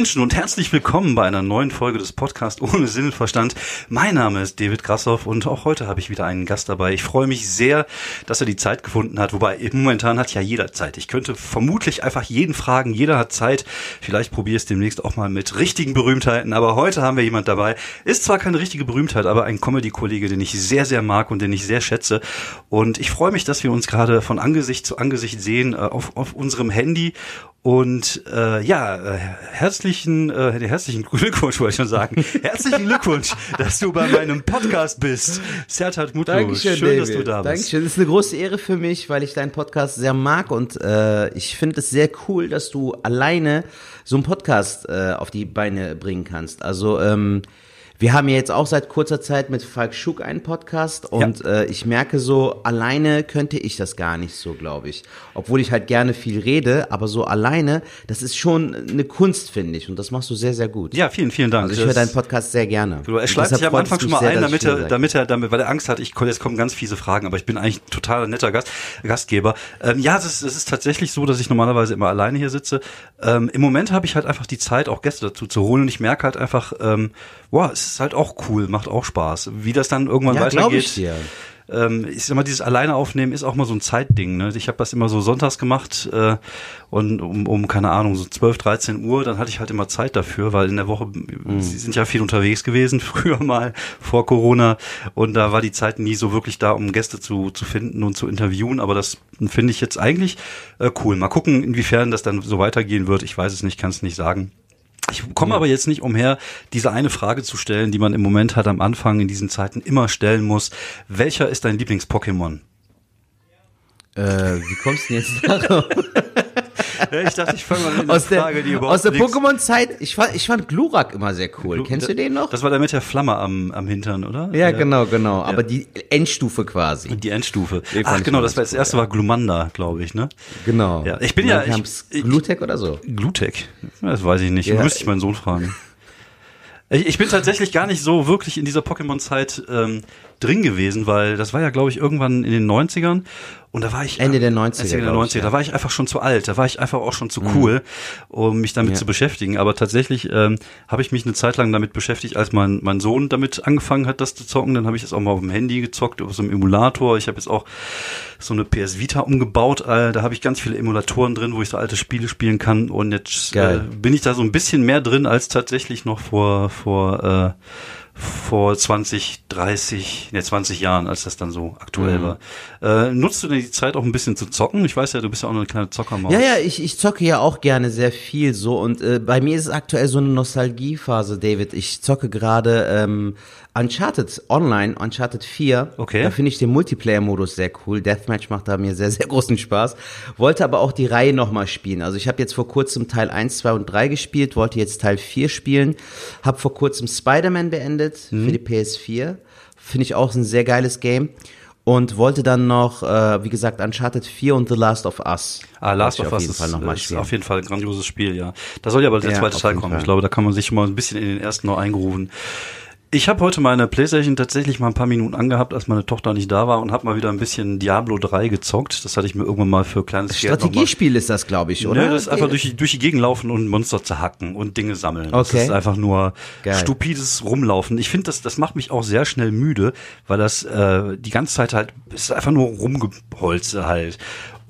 Menschen und herzlich willkommen bei einer neuen Folge des Podcasts ohne Sinn und Verstand. Mein Name ist David Grassoff und auch heute habe ich wieder einen Gast dabei. Ich freue mich sehr, dass er die Zeit gefunden hat, wobei momentan hat ja jeder Zeit. Ich könnte vermutlich einfach jeden fragen, jeder hat Zeit. Vielleicht probiere es demnächst auch mal mit richtigen Berühmtheiten, aber heute haben wir jemand dabei. Ist zwar keine richtige Berühmtheit, aber ein Comedy-Kollege, den ich sehr, sehr mag und den ich sehr schätze. Und ich freue mich, dass wir uns gerade von Angesicht zu Angesicht sehen äh, auf, auf unserem Handy und äh, ja, äh, herzlichen, äh, herzlichen Glückwunsch, wollte ich schon sagen. herzlichen Glückwunsch, dass du bei meinem Podcast bist. Sertat Mutlu, Dankeschön, schön, David. dass du da bist. Dankeschön, das ist eine große Ehre für mich, weil ich deinen Podcast sehr mag und äh, ich finde es sehr cool, dass du alleine so einen Podcast äh, auf die Beine bringen kannst. Also ähm, wir haben ja jetzt auch seit kurzer Zeit mit Falk Schuck einen Podcast und ja. äh, ich merke so, alleine könnte ich das gar nicht so, glaube ich. Obwohl ich halt gerne viel rede, aber so alleine, das ist schon eine Kunst, finde ich. Und das machst du sehr, sehr gut. Ja, vielen, vielen Dank. Also ich höre deinen Podcast sehr gerne. Du, er schleift sich am Anfang schon mal sehr, ein, damit er, damit er, damit, weil er Angst hat, ich, jetzt kommen ganz fiese Fragen, aber ich bin eigentlich ein total netter Gast, Gastgeber. Ähm, ja, es ist, es ist tatsächlich so, dass ich normalerweise immer alleine hier sitze. Ähm, Im Moment habe ich halt einfach die Zeit, auch Gäste dazu zu holen und ich merke halt einfach, ähm, wow, es ist halt auch cool, macht auch Spaß. Wie das dann irgendwann ja, weitergeht. Ich dir. Ähm, ich sag mal, dieses Alleine aufnehmen ist auch mal so ein Zeitding. Ne? Ich habe das immer so sonntags gemacht äh, und um, um, keine Ahnung, so 12, 13 Uhr, dann hatte ich halt immer Zeit dafür, weil in der Woche, mhm. sie sind ja viel unterwegs gewesen, früher mal vor Corona und da war die Zeit nie so wirklich da, um Gäste zu, zu finden und zu interviewen, aber das finde ich jetzt eigentlich äh, cool. Mal gucken, inwiefern das dann so weitergehen wird. Ich weiß es nicht, kann es nicht sagen. Ich komme ja. aber jetzt nicht umher, diese eine Frage zu stellen, die man im Moment hat am Anfang in diesen Zeiten immer stellen muss. Welcher ist dein Lieblings-Pokémon? Äh, wie kommst du denn jetzt darauf? Ich dachte, ich fange mal mit einer Frage, die überhaupt Aus der Pokémon-Zeit, ich fand, ich fand Glurak immer sehr cool. Glu Kennst du den noch? Das war der mit der Flamme am, am Hintern, oder? Ja, genau, genau. Aber die Endstufe quasi. Die Endstufe. Ach, genau, das war das erste war Glumanda, glaube ich, ne? Genau. Ja, ich bin ja. Ich, Glutek oder so? Glutek. Das weiß ich nicht. Ja. Müsste ich meinen Sohn fragen. Ich, ich bin tatsächlich gar nicht so wirklich in dieser Pokémon-Zeit ähm, drin gewesen, weil das war ja, glaube ich, irgendwann in den 90ern und da war ich Ende der 90er. Ende der 90er. Ich, ja. Da war ich einfach schon zu alt. Da war ich einfach auch schon zu mhm. cool, um mich damit ja. zu beschäftigen. Aber tatsächlich ähm, habe ich mich eine Zeit lang damit beschäftigt, als mein, mein Sohn damit angefangen hat, das zu zocken. Dann habe ich das auch mal auf dem Handy gezockt, auf so einem Emulator. Ich habe jetzt auch so eine PS Vita umgebaut. Äh, da habe ich ganz viele Emulatoren drin, wo ich so alte Spiele spielen kann. Und jetzt äh, bin ich da so ein bisschen mehr drin als tatsächlich noch vor vor äh, vor 20, 30, ne 20 Jahren, als das dann so aktuell mhm. war. Äh, nutzt du denn die Zeit auch ein bisschen zu zocken? Ich weiß ja, du bist ja auch noch eine kleine Zockermaus. Ja, ja, ich, ich zocke ja auch gerne sehr viel so und äh, bei mir ist es aktuell so eine Nostalgiephase, David. Ich zocke gerade ähm, Uncharted Online, Uncharted 4. Okay. Da finde ich den Multiplayer-Modus sehr cool. Deathmatch macht da mir sehr, sehr großen Spaß. Wollte aber auch die Reihe nochmal spielen. Also ich habe jetzt vor kurzem Teil 1, 2 und 3 gespielt, wollte jetzt Teil 4 spielen. Habe vor kurzem Spider-Man beendet mhm. für die PS4. Finde ich auch ein sehr geiles Game und wollte dann noch, äh, wie gesagt, Uncharted 4 und The Last of Us. Ah, Last of Us ist, ist auf jeden Fall ein grandioses Spiel, ja. Da soll ja aber der ja, zweite Teil kommen. Fall. Ich glaube, da kann man sich schon mal ein bisschen in den ersten noch eingerufen. Ich habe heute meine Playstation tatsächlich mal ein paar Minuten angehabt, als meine Tochter nicht da war und habe mal wieder ein bisschen Diablo 3 gezockt. Das hatte ich mir irgendwann mal für kleines Strategiespiel ist das, glaube ich, oder? Ne, das ist einfach durch, durch die Gegend laufen und Monster zerhacken und Dinge sammeln. Okay. Das ist einfach nur Geil. stupides Rumlaufen. Ich finde, das, das macht mich auch sehr schnell müde, weil das äh, die ganze Zeit halt, ist einfach nur Rumgeholze halt.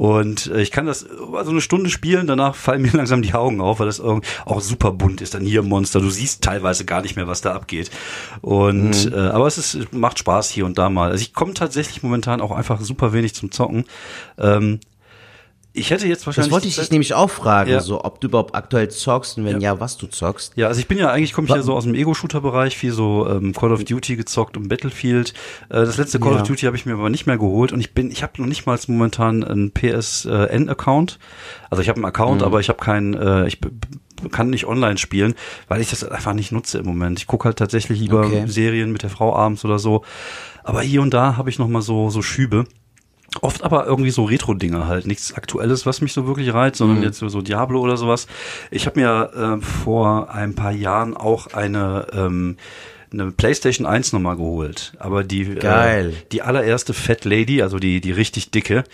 Und äh, ich kann das also eine Stunde spielen, danach fallen mir langsam die Augen auf, weil das auch super bunt ist. Dann hier Monster, du siehst teilweise gar nicht mehr, was da abgeht. Und mhm. äh, aber es ist, macht Spaß hier und da mal. Also ich komme tatsächlich momentan auch einfach super wenig zum Zocken. Ähm, ich hätte jetzt wahrscheinlich. Das wollte ich dich nämlich auch fragen, ja. so, ob du überhaupt aktuell zockst und wenn ja, ja was du zockst. Ja, also ich bin ja eigentlich, komme ich ja so aus dem Ego-Shooter-Bereich, viel so ähm, Call of Duty gezockt und Battlefield. Äh, das letzte Call ja. of Duty habe ich mir aber nicht mehr geholt und ich bin, ich habe noch nicht mal momentan einen PSN-Account. Also ich habe einen Account, mhm. aber ich habe keinen, äh, ich kann nicht online spielen, weil ich das einfach nicht nutze im Moment. Ich gucke halt tatsächlich lieber okay. Serien mit der Frau abends oder so. Aber hier und da habe ich noch mal so so Schübe. Oft aber irgendwie so Retro-Dinge halt, nichts Aktuelles, was mich so wirklich reizt, sondern mhm. jetzt so Diablo oder sowas. Ich habe mir äh, vor ein paar Jahren auch eine ähm, eine PlayStation 1 nochmal geholt. Aber die, Geil. Äh, die allererste Fat Lady, also die, die richtig dicke,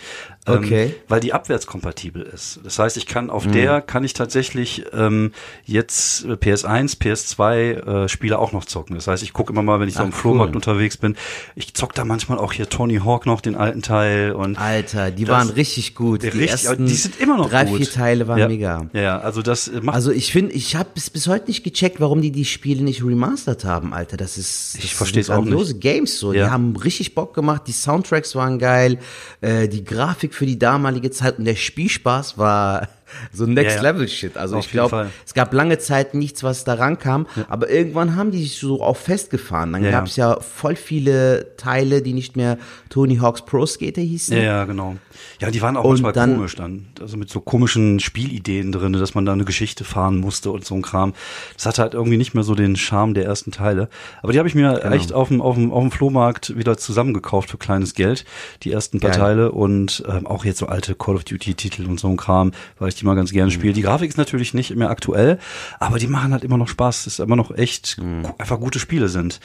ähm, Okay. weil die abwärtskompatibel ist. Das heißt, ich kann auf Mhm. der kann ich tatsächlich ähm, jetzt äh, PS1, PS2 äh, Spiele auch noch zocken. Das heißt, ich gucke immer mal, wenn ich so Ach, im Flohmarkt cool. unterwegs bin, ich zock da manchmal auch hier Tony Hawk noch den alten Teil und Alter, die Das- waren richtig gut. Die richtig, ersten die sind immer noch drei, gut. vier Teile waren ja. mega. Ja, also das äh, macht Also ich finde, ich habe bis, bis heute nicht gecheckt, warum die die Spiele nicht remastert haben, Alter. Das ist das Ich sind versteh's auch grandiose Games so. Ja. Die haben richtig Bock gemacht. Die Soundtracks waren geil, äh, die Grafik für die damalige Zeit. Und der Spielspaß war so Next Ja, ja. Level Shit. Also Auf ich glaube, es gab lange Zeit nichts, was da rankam, aber irgendwann haben die sich so auch festgefahren. Dann Ja, ja. gab es ja voll viele Teile, die nicht mehr Tony Hawk's Pro Skater hießen. Ja, ja, genau. Ja, die waren auch Und manchmal dann- komisch dann. Also mit so komischen Spielideen drin, dass man da eine Geschichte fahren musste und so ein Kram. Das hatte halt irgendwie nicht mehr so den Charme der ersten Teile. Aber die habe ich mir Genau. echt auf dem, auf, dem, auf dem Flohmarkt wieder zusammengekauft für kleines Geld. Die ersten paar Geil. Teile und ähm, auch jetzt so alte Call of Duty Titel und so ein Kram, weil ich die mal ganz Mhm. gerne spiele. Die Grafik ist natürlich nicht mehr aktuell, aber die machen halt immer noch Spaß. Das ist immer noch echt Mhm. einfach gute Spiele sind.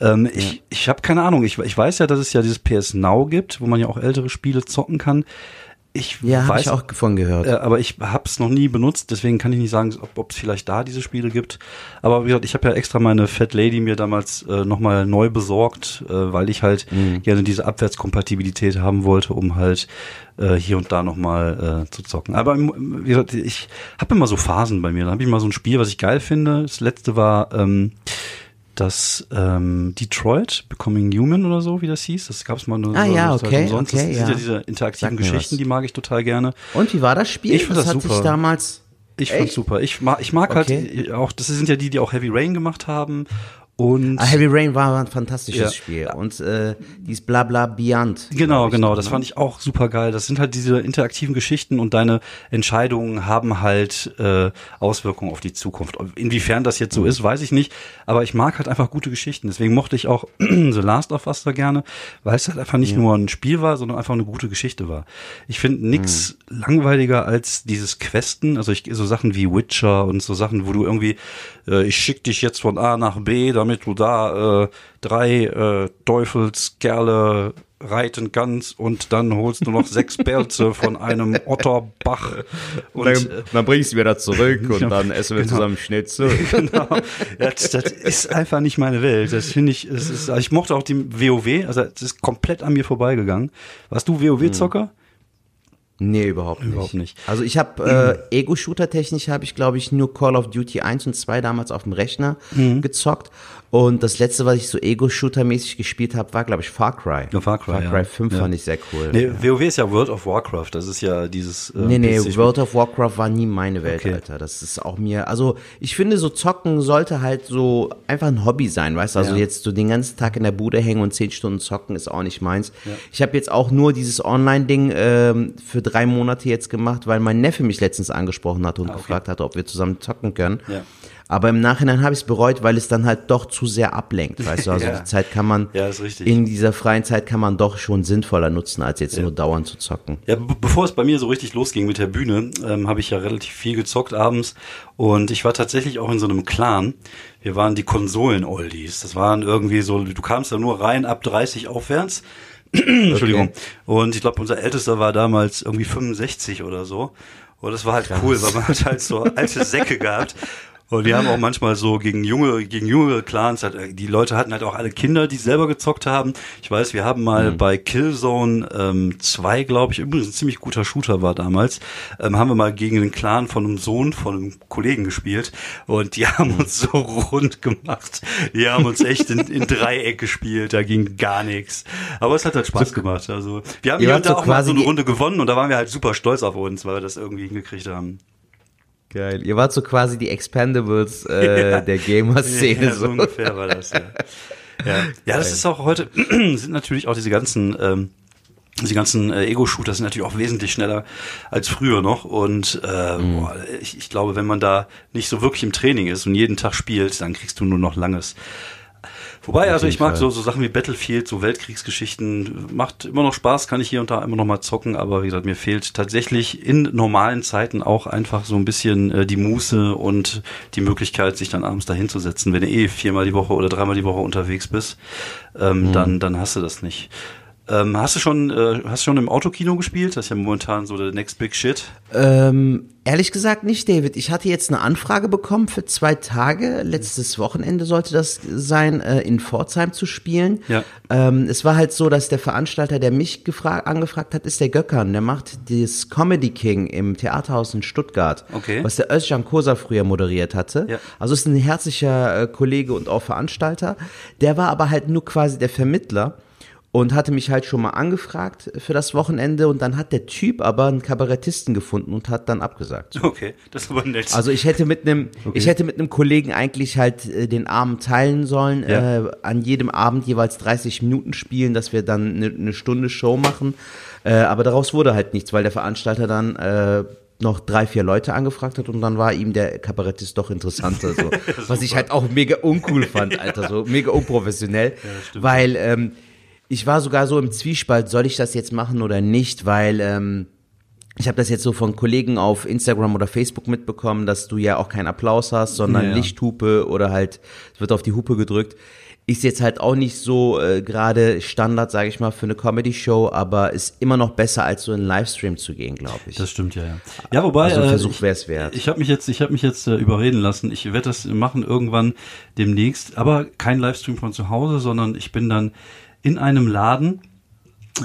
Ähm, Ich, ich habe keine Ahnung. Ich, ich weiß ja, dass es ja dieses PS Now gibt, wo man ja auch ältere Spiele zocken kann. Ich Ja, habe ich auch von gehört. äh, aber ich habe es noch nie benutzt, deswegen kann ich nicht sagen, ob es vielleicht da diese Spiele gibt. Aber wie gesagt, ich habe ja extra meine Fat Lady mir damals äh, nochmal neu besorgt, äh, weil ich halt Mhm. gerne diese Abwärtskompatibilität haben wollte, um halt äh, hier und da nochmal äh, zu zocken. Aber wie gesagt, ich habe immer so Phasen bei mir. Da habe ich mal so ein Spiel, was ich geil finde. Das letzte war ähm, das ähm, Detroit Becoming Human oder so, wie das hieß. Das gab es mal nur Ah, ja, das okay, umsonst. okay, das sind ja. ja diese interaktiven Geschichten, die mag ich total gerne. Und wie war das Spiel? Ich fand das hat super. sich damals. Ich fand's Echt? super. Ich mag, ich mag Okay. halt auch, das sind ja die, die auch Heavy Rain gemacht haben. Und Ah, Heavy Rain war ein fantastisches Ja. Spiel. Und äh, dieses Blabla Beyond. Genau, genau. noch, Das ne? fand ich auch super geil. Das sind halt diese interaktiven Geschichten und deine Entscheidungen haben halt äh, Auswirkungen auf die Zukunft. Inwiefern das jetzt so ist, weiß ich nicht. Aber ich mag halt einfach gute Geschichten. Deswegen mochte ich auch The Last of Us da gerne, weil es halt einfach nicht nur ein Spiel war, sondern einfach eine gute Geschichte war. Ich finde nix langweiliger als dieses Questen. Also ich so Sachen wie Witcher und so Sachen, wo du irgendwie, äh, ich schick dich jetzt von A nach B, damit du da äh, drei äh, Teufelskerle reiten kannst und dann holst du noch sechs Pelze von einem Otterbach und dann, äh, dann bring ich sie wieder zurück und Ja, dann essen wir genau. zusammen Schnitzel. genau. Das, das ist einfach nicht meine Welt. Das finde ich, ist, also ich mochte auch die WoW, also es ist komplett an mir vorbeigegangen. Warst du WoW-Zocker? Nee, überhaupt nicht. Überhaupt nicht. Also ich habe äh, Ego-Shooter-technisch habe ich, glaube ich, nur Call of Duty 1 und 2 damals auf dem Rechner Mhm. gezockt. Und das letzte, was ich so Ego-Shooter-mäßig gespielt habe, war, glaube ich, Far Cry. Ja, Far Cry, Far ja. Cry 5 Ja. fand ich sehr cool. Nee, WoW ist ja World of Warcraft. Das ist ja dieses. Äh, Nee, nee, World of Warcraft war nie meine Welt, Okay. Alter. Das ist auch mir, also ich finde, so zocken sollte halt so einfach ein Hobby sein, weißt du? Also Ja. jetzt so den ganzen Tag in der Bude hängen und zehn Stunden zocken ist auch nicht meins. Ich habe jetzt auch nur dieses Online-Ding ähm, für drei Monate jetzt gemacht, weil mein Neffe mich letztens angesprochen hat und gefragt hatte, ob wir zusammen zocken können. Ah, Ja. Aber im Nachhinein habe ich es bereut, weil es dann halt doch zu sehr ablenkt, weißt du? Also Ja. die Zeit kann man, Ja, ist richtig. in dieser freien Zeit kann man doch schon sinnvoller nutzen, als jetzt nur dauernd zu zocken. Ja, be bevor es bei mir so richtig losging mit der Bühne, ähm, habe ich ja relativ viel gezockt abends und ich war tatsächlich auch in so einem Clan. Wir waren die Konsolen-Oldies. Das waren irgendwie so, du kamst da nur rein ab 30 aufwärts. Entschuldigung. Und ich glaube, unser Ältester war damals irgendwie 65 oder so. Und das war halt cool, weil man hat halt so alte Säcke gehabt. Und die haben auch manchmal so gegen junge, gegen junge Clans, halt, äh, die Leute hatten halt auch alle Kinder, die selber gezockt haben. Ich weiß, wir haben mal bei Killzone ähm, 2, glaube ich, übrigens ein ziemlich guter Shooter war damals, ähm, haben wir mal gegen den Clan von einem Sohn von einem Kollegen gespielt und die haben uns so rund gemacht. Die haben uns echt in, in Dreieck gespielt, da ging gar nichts. Aber es hat halt Spaß gemacht. Also wir haben und da auch mal so eine Runde gewonnen und da waren wir halt super stolz auf uns, weil wir das irgendwie hingekriegt haben. Geil. Ihr wart so quasi die Expendables äh, Ja. der Gamer-Szene. Ja, so ungefähr war das, ja. Ja, ja das ist auch heute, sind natürlich auch diese ganzen, ähm, diese ganzen äh, Ego-Shooter sind natürlich auch wesentlich schneller als früher noch. Und äh, Mhm. boah, ich, ich glaube, wenn man da nicht so wirklich im Training ist und jeden Tag spielt, dann kriegst du nur noch langes Wobei, also ich mag so, so Sachen wie Battlefield, so Weltkriegsgeschichten, macht immer noch Spaß, kann ich hier und da immer noch mal zocken, aber wie gesagt, mir fehlt tatsächlich in normalen Zeiten auch einfach so ein bisschen äh, die Muße und die Möglichkeit, sich dann abends dahin zu setzen. Wenn du eh viermal die Woche oder dreimal die Woche unterwegs bist, ähm, mhm. dann, dann hast du das nicht. Ähm, hast du schon, äh, hast du schon im Autokino gespielt? Das ist ja momentan so der Next Big Shit. Ähm, ehrlich gesagt nicht, David. Ich hatte jetzt eine Anfrage bekommen für zwei Tage. Letztes Wochenende sollte das sein, äh, in Pforzheim zu spielen. Ja. Ähm, es war halt so, dass der Veranstalter, der mich gefragt, angefragt hat, ist der Göckern. Der macht das Comedy King im Theaterhaus in Stuttgart. Okay. Was der Özcan Kosa früher moderiert hatte. Ja. Also ist ein herzlicher äh, Kollege und auch Veranstalter. Der war aber halt nur quasi der Vermittler und hatte mich halt schon mal angefragt für das Wochenende und dann hat der Typ aber einen Kabarettisten gefunden und hat dann abgesagt. Okay, das aber nett. Also ich hätte mit einem okay. ich hätte mit einem Kollegen eigentlich halt äh, den Abend teilen sollen, ja. äh, an jedem Abend jeweils 30 Minuten spielen, dass wir dann eine, eine Stunde Show machen, äh, aber daraus wurde halt nichts, weil der Veranstalter dann äh, noch drei, vier Leute angefragt hat und dann war ihm der Kabarettist doch interessanter, so. was ich halt auch mega uncool fand, Alter, so mega unprofessionell, ja, weil ähm, ich war sogar so im Zwiespalt, soll ich das jetzt machen oder nicht, weil ähm, ich habe das jetzt so von Kollegen auf Instagram oder Facebook mitbekommen, dass du ja auch keinen Applaus hast, sondern ja, Lichthupe oder halt es wird auf die Hupe gedrückt. Ist jetzt halt auch nicht so äh, gerade Standard, sage ich mal, für eine Comedy-Show, aber ist immer noch besser, als so in einen Livestream zu gehen, glaube ich. Das stimmt ja, ja. Ja, wobei also ein Versuch wäre es wert. Ich habe mich jetzt, ich habe mich jetzt äh, überreden lassen. Ich werde das machen irgendwann demnächst, aber kein Livestream von zu Hause, sondern ich bin dann in einem Laden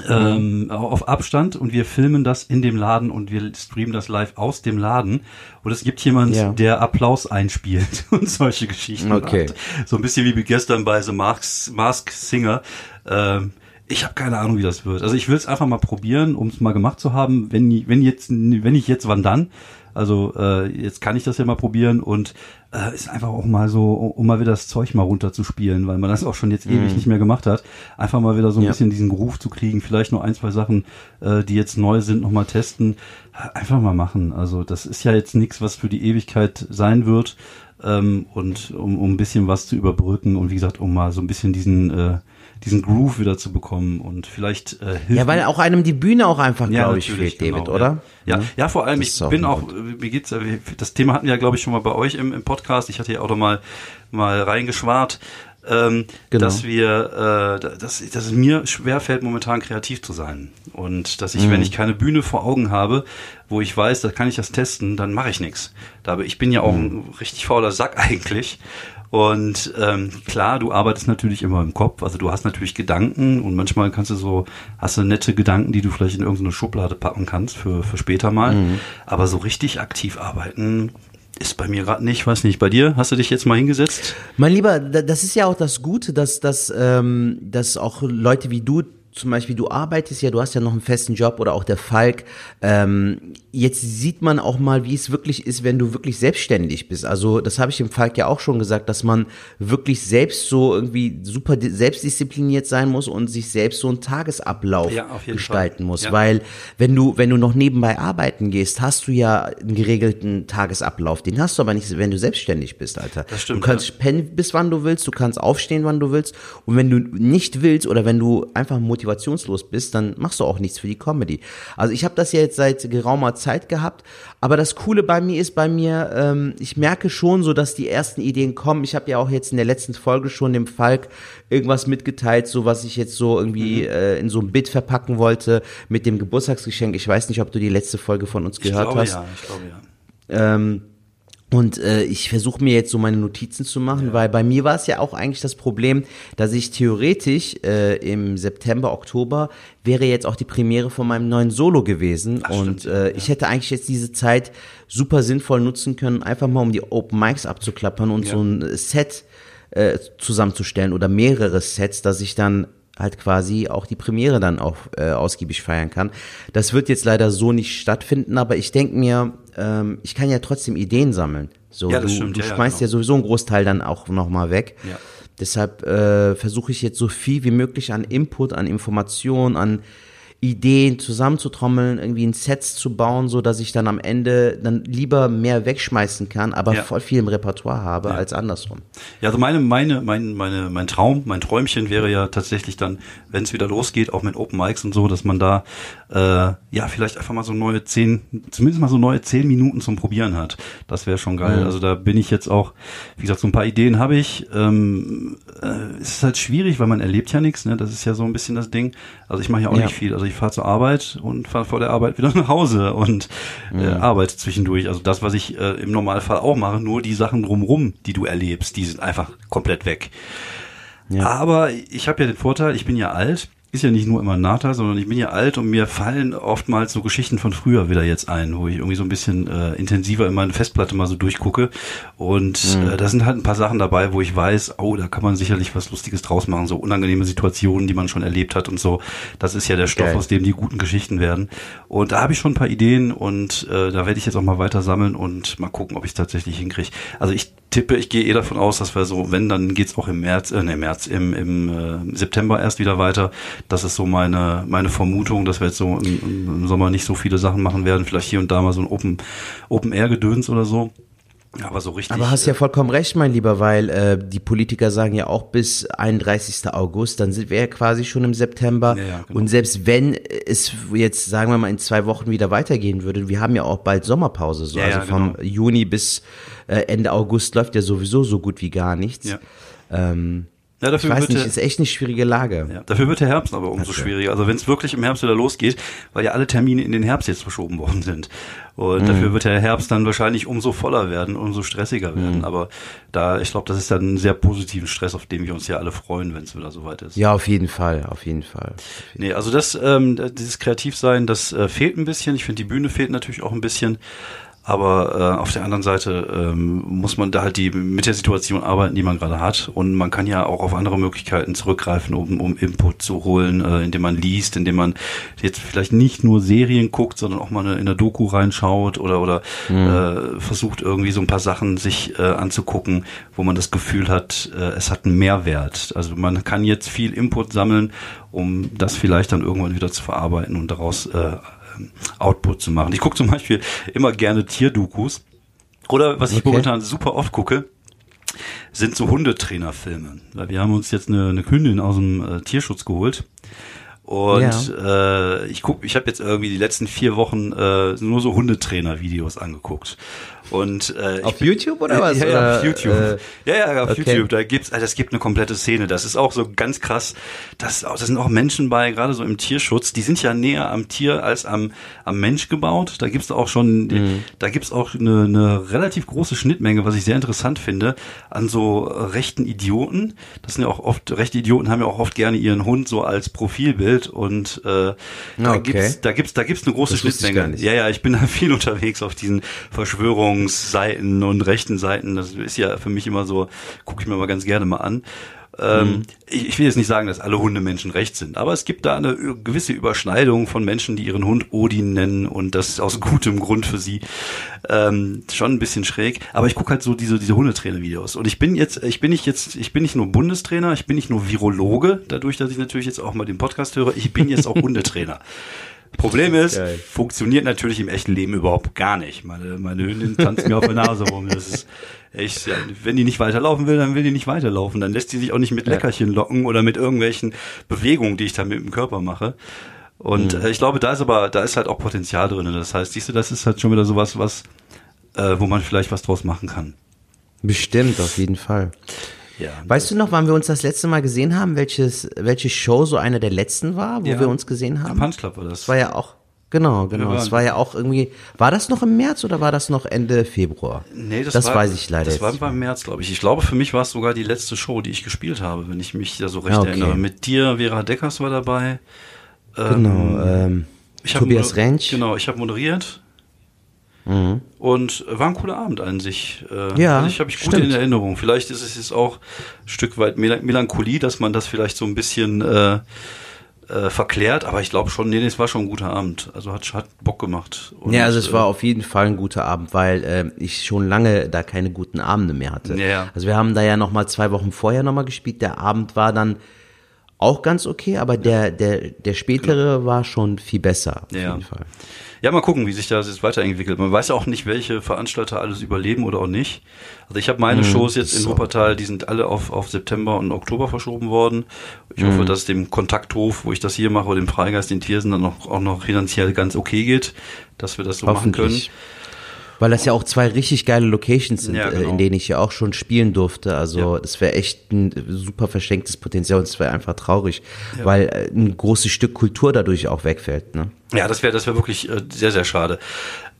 ähm, auf Abstand und wir filmen das in dem Laden und wir streamen das live aus dem Laden und es gibt jemand, ja. der Applaus einspielt und solche Geschichten okay. hat. So ein bisschen wie gestern bei The Mask, Mask Singer. Ähm, ich habe keine Ahnung, wie das wird. Also ich will es einfach mal probieren, um es mal gemacht zu haben. Wenn, wenn jetzt, wenn ich jetzt, wann dann? Also äh, jetzt kann ich das ja mal probieren und äh, ist einfach auch mal so, um mal wieder das Zeug mal runterzuspielen, weil man das auch schon jetzt mm. ewig nicht mehr gemacht hat. Einfach mal wieder so ein ja. bisschen diesen Groove zu kriegen, vielleicht noch ein, zwei Sachen, äh, die jetzt neu sind, nochmal testen. Einfach mal machen. Also das ist ja jetzt nichts, was für die Ewigkeit sein wird. Ähm, und um, um ein bisschen was zu überbrücken und wie gesagt, um mal so ein bisschen diesen äh, diesen Groove wieder zu bekommen und vielleicht äh, hilft Ja, weil auch einem die Bühne auch einfach, ja, glaube ich, fehlt, genau, David, oder? Ja, ja, ja vor allem, ich bin auch, wie geht's, das Thema hatten wir ja, glaube ich, schon mal bei euch im, im Podcast. Ich hatte ja auch noch mal, mal reingeschwart, ähm, genau. dass wir, äh, dass, dass es mir schwerfällt, momentan kreativ zu sein. Und dass ich, mhm. wenn ich keine Bühne vor Augen habe, wo ich weiß, da kann ich das testen, dann mache ich nichts. Da ich bin ja auch mhm. ein richtig fauler Sack eigentlich. Und ähm, klar, du arbeitest natürlich immer im Kopf, also du hast natürlich Gedanken und manchmal kannst du so, hast du nette Gedanken, die du vielleicht in irgendeine Schublade packen kannst für, für später mal. Mhm. Aber so richtig aktiv arbeiten ist bei mir gerade nicht, weiß nicht. Bei dir hast du dich jetzt mal hingesetzt? Mein Lieber, das ist ja auch das Gute, dass, dass, ähm, dass auch Leute wie du zum Beispiel, du arbeitest ja, du hast ja noch einen festen Job oder auch der Falk. Ähm, jetzt sieht man auch mal, wie es wirklich ist, wenn du wirklich selbstständig bist. Also das habe ich dem Falk ja auch schon gesagt, dass man wirklich selbst so irgendwie super selbstdiszipliniert sein muss und sich selbst so einen Tagesablauf ja, gestalten Fall. muss. Ja. Weil wenn du, wenn du noch nebenbei arbeiten gehst, hast du ja einen geregelten Tagesablauf. Den hast du aber nicht, wenn du selbstständig bist, Alter. Das stimmt, du kannst ja. pennen bis wann du willst, du kannst aufstehen, wann du willst. Und wenn du nicht willst oder wenn du einfach motivationslos bist, dann machst du auch nichts für die Comedy. Also ich habe das ja jetzt seit geraumer Zeit gehabt. Aber das Coole bei mir ist bei mir, ähm, ich merke schon so, dass die ersten Ideen kommen. Ich habe ja auch jetzt in der letzten Folge schon dem Falk irgendwas mitgeteilt, so was ich jetzt so irgendwie mhm. äh, in so ein Bit verpacken wollte mit dem Geburtstagsgeschenk. Ich weiß nicht, ob du die letzte Folge von uns gehört ich glaube, hast. Ja, ich glaube ja. Ähm, und äh, ich versuche mir jetzt so meine Notizen zu machen, ja. weil bei mir war es ja auch eigentlich das Problem, dass ich theoretisch äh, im September, Oktober wäre jetzt auch die Premiere von meinem neuen Solo gewesen. Ach, und stimmt, äh, ja. ich hätte eigentlich jetzt diese Zeit super sinnvoll nutzen können, einfach mal um die Open Mics abzuklappern und ja. so ein Set äh, zusammenzustellen oder mehrere Sets, dass ich dann halt quasi auch die Premiere dann auch äh, ausgiebig feiern kann. Das wird jetzt leider so nicht stattfinden, aber ich denke mir, ähm, ich kann ja trotzdem Ideen sammeln. So, ja, du, stimmt, du ja, schmeißt ja, genau. ja sowieso einen Großteil dann auch nochmal weg. Ja. Deshalb äh, versuche ich jetzt so viel wie möglich an Input, an Information, an Ideen zusammenzutrommeln, irgendwie ein Sets zu bauen, so dass ich dann am Ende dann lieber mehr wegschmeißen kann, aber ja. voll viel im Repertoire habe ja. als andersrum. Ja, also meine, meine, mein, meine, mein Traum, mein Träumchen wäre ja tatsächlich dann, wenn es wieder losgeht, auch mit Open Mics und so, dass man da äh, ja vielleicht einfach mal so neue zehn, zumindest mal so neue zehn Minuten zum Probieren hat. Das wäre schon geil. Mhm. Also da bin ich jetzt auch, wie gesagt, so ein paar Ideen habe ich. Ähm, äh, es ist halt schwierig, weil man erlebt ja nichts, ne? Das ist ja so ein bisschen das Ding. Also ich mache ja auch ja. nicht viel. Also ich fahre zur Arbeit und fahre vor der Arbeit wieder nach Hause und äh, mhm. arbeite zwischendurch. Also das, was ich äh, im Normalfall auch mache, nur die Sachen drumrum, die du erlebst, die sind einfach komplett weg. Ja. Aber ich habe ja den Vorteil, ich bin ja alt ist ja nicht nur immer Nata, sondern ich bin ja alt und mir fallen oftmals so Geschichten von früher wieder jetzt ein, wo ich irgendwie so ein bisschen äh, intensiver in meine Festplatte mal so durchgucke. Und mhm. äh, da sind halt ein paar Sachen dabei, wo ich weiß, oh, da kann man sicherlich was Lustiges draus machen, so unangenehme Situationen, die man schon erlebt hat und so. Das ist ja der Stoff, Geil. aus dem die guten Geschichten werden. Und da habe ich schon ein paar Ideen und äh, da werde ich jetzt auch mal weiter sammeln und mal gucken, ob ich es tatsächlich hinkriege. Also ich tippe, ich gehe eh davon aus, dass wir so, wenn, dann geht's auch im März, äh, ne, März, im, im äh, September erst wieder weiter. Das ist so meine, meine Vermutung, dass wir jetzt so im, im Sommer nicht so viele Sachen machen werden. Vielleicht hier und da mal so ein Open, Open Air Gedöns oder so. Aber so richtig. Aber hast ja äh, vollkommen recht, mein Lieber, weil äh, die Politiker sagen ja auch bis 31. August, dann sind wir ja quasi schon im September. Ja, ja, genau. Und selbst wenn es jetzt, sagen wir mal, in zwei Wochen wieder weitergehen würde, wir haben ja auch bald Sommerpause, so. Ja, also vom genau. Juni bis äh, Ende August läuft ja sowieso so gut wie gar nichts. Ja. Ähm, ja, dafür ich weiß nicht, ist echt eine schwierige Lage. Ja, dafür wird der Herbst aber umso okay. schwieriger. Also wenn es wirklich im Herbst wieder losgeht, weil ja alle Termine in den Herbst jetzt verschoben worden sind. Und mhm. dafür wird der Herbst dann wahrscheinlich umso voller werden, umso stressiger werden. Mhm. Aber da, ich glaube, das ist dann ein sehr positiven Stress, auf den wir uns ja alle freuen, wenn es wieder soweit ist. Ja, auf jeden Fall, auf jeden Fall. Auf jeden nee, also das, ähm, dieses Kreativsein, das äh, fehlt ein bisschen. Ich finde, die Bühne fehlt natürlich auch ein bisschen. Aber äh, auf der anderen Seite ähm, muss man da halt die mit der Situation arbeiten, die man gerade hat. Und man kann ja auch auf andere Möglichkeiten zurückgreifen, um, um Input zu holen, äh, indem man liest, indem man jetzt vielleicht nicht nur Serien guckt, sondern auch mal in der Doku reinschaut oder oder mhm. äh, versucht irgendwie so ein paar Sachen sich äh, anzugucken, wo man das Gefühl hat, äh, es hat einen Mehrwert. Also man kann jetzt viel Input sammeln, um das vielleicht dann irgendwann wieder zu verarbeiten und daraus äh, Output zu machen. Ich gucke zum Beispiel immer gerne Tierdokus. Oder was ich okay. momentan super oft gucke, sind so Hundetrainerfilme. Wir haben uns jetzt eine, eine Hündin aus dem äh, Tierschutz geholt. Und ja. äh, ich guck, ich habe jetzt irgendwie die letzten vier Wochen äh, nur so Hundetrainer-Videos angeguckt. Und äh, auf YouTube oder was? Ja, ja, auf YouTube. Äh, ja, ja, auf okay. YouTube. Da gibt's, also es gibt eine komplette Szene. Das ist auch so ganz krass. Das, das sind auch Menschen bei, gerade so im Tierschutz. Die sind ja näher am Tier als am, am Mensch gebaut. Da gibt's auch schon, mhm. da gibt's auch eine, eine relativ große Schnittmenge, was ich sehr interessant finde, an so rechten Idioten. Das sind ja auch oft rechte Idioten haben ja auch oft gerne ihren Hund so als Profilbild und äh, da okay. gibt's, da gibt's, da gibt's eine große das Schnittmenge. Ja, ja, ich bin da viel unterwegs auf diesen Verschwörungen Linksseiten und rechten Seiten. Das ist ja für mich immer so, gucke ich mir mal ganz gerne mal an. Ähm, mhm. ich, ich, will jetzt nicht sagen, dass alle Hundemenschen recht sind, aber es gibt da eine gewisse Überschneidung von Menschen, die ihren Hund Odin nennen und das ist aus gutem Grund für sie ähm, schon ein bisschen schräg. Aber ich gucke halt so diese diese Hundetrainer-Videos und ich bin jetzt, ich bin nicht jetzt, ich bin nicht nur Bundestrainer, ich bin nicht nur Virologe, dadurch, dass ich natürlich jetzt auch mal den Podcast höre, ich bin jetzt auch Hundetrainer. Problem ist, Geil. funktioniert natürlich im echten Leben überhaupt gar nicht. Meine, meine Hündin tanzt mir auf der Nase rum. Das ist ja, wenn die nicht weiterlaufen will, dann will die nicht weiterlaufen. Dann lässt die sich auch nicht mit Leckerchen locken oder mit irgendwelchen Bewegungen, die ich da mit dem Körper mache. Und mhm. äh, ich glaube, da ist aber, da ist halt auch Potenzial drin. Das heißt, siehst du, das ist halt schon wieder sowas, was, äh, wo man vielleicht was draus machen kann. Bestimmt, auf jeden Fall. Ja, weißt du noch, wann wir uns das letzte Mal gesehen haben, welches, welche Show so eine der letzten war, wo ja, wir uns gesehen haben? Punch Club war. Das war ja auch, genau, genau. Es war ja auch irgendwie, war das noch im März oder war das noch Ende Februar? Nee, das, das war, weiß ich leider Das war beim März, glaube ich. Ich glaube, für mich war es sogar die letzte Show, die ich gespielt habe, wenn ich mich da so recht okay. erinnere. Mit dir, Vera Deckers war dabei. Ähm, genau, ähm, Tobias Rentsch. Genau, ich habe moderiert. Mhm. Und war ein cooler Abend an sich. Äh, ja, also ich habe ich gut in Erinnerung. Vielleicht ist es jetzt auch ein Stück weit Melancholie, dass man das vielleicht so ein bisschen äh, äh, verklärt, aber ich glaube schon, nee, es war schon ein guter Abend. Also hat, hat Bock gemacht. Und, ja, also es war äh, auf jeden Fall ein guter Abend, weil äh, ich schon lange da keine guten Abende mehr hatte. Ja. Also wir haben da ja noch mal zwei Wochen vorher noch mal gespielt. Der Abend war dann auch ganz okay, aber der, der, der spätere genau. war schon viel besser. Auf ja. jeden Fall. Ja, mal gucken, wie sich das jetzt weiterentwickelt. Man weiß ja auch nicht, welche Veranstalter alles überleben oder auch nicht. Also ich habe meine mhm, Shows jetzt in Wuppertal, die sind alle auf, auf September und Oktober verschoben worden. Ich mhm. hoffe, dass dem Kontakthof, wo ich das hier mache, oder dem Freigeist in Tiersen dann auch, auch noch finanziell ganz okay geht, dass wir das so machen können. Weil das ja auch zwei richtig geile Locations sind, ja, äh, genau. in denen ich ja auch schon spielen durfte. Also ja. das wäre echt ein super verschenktes Potenzial und es wäre einfach traurig, ja. weil äh, ein großes Stück Kultur dadurch auch wegfällt. Ne? Ja, das wäre das wäre wirklich äh, sehr, sehr schade.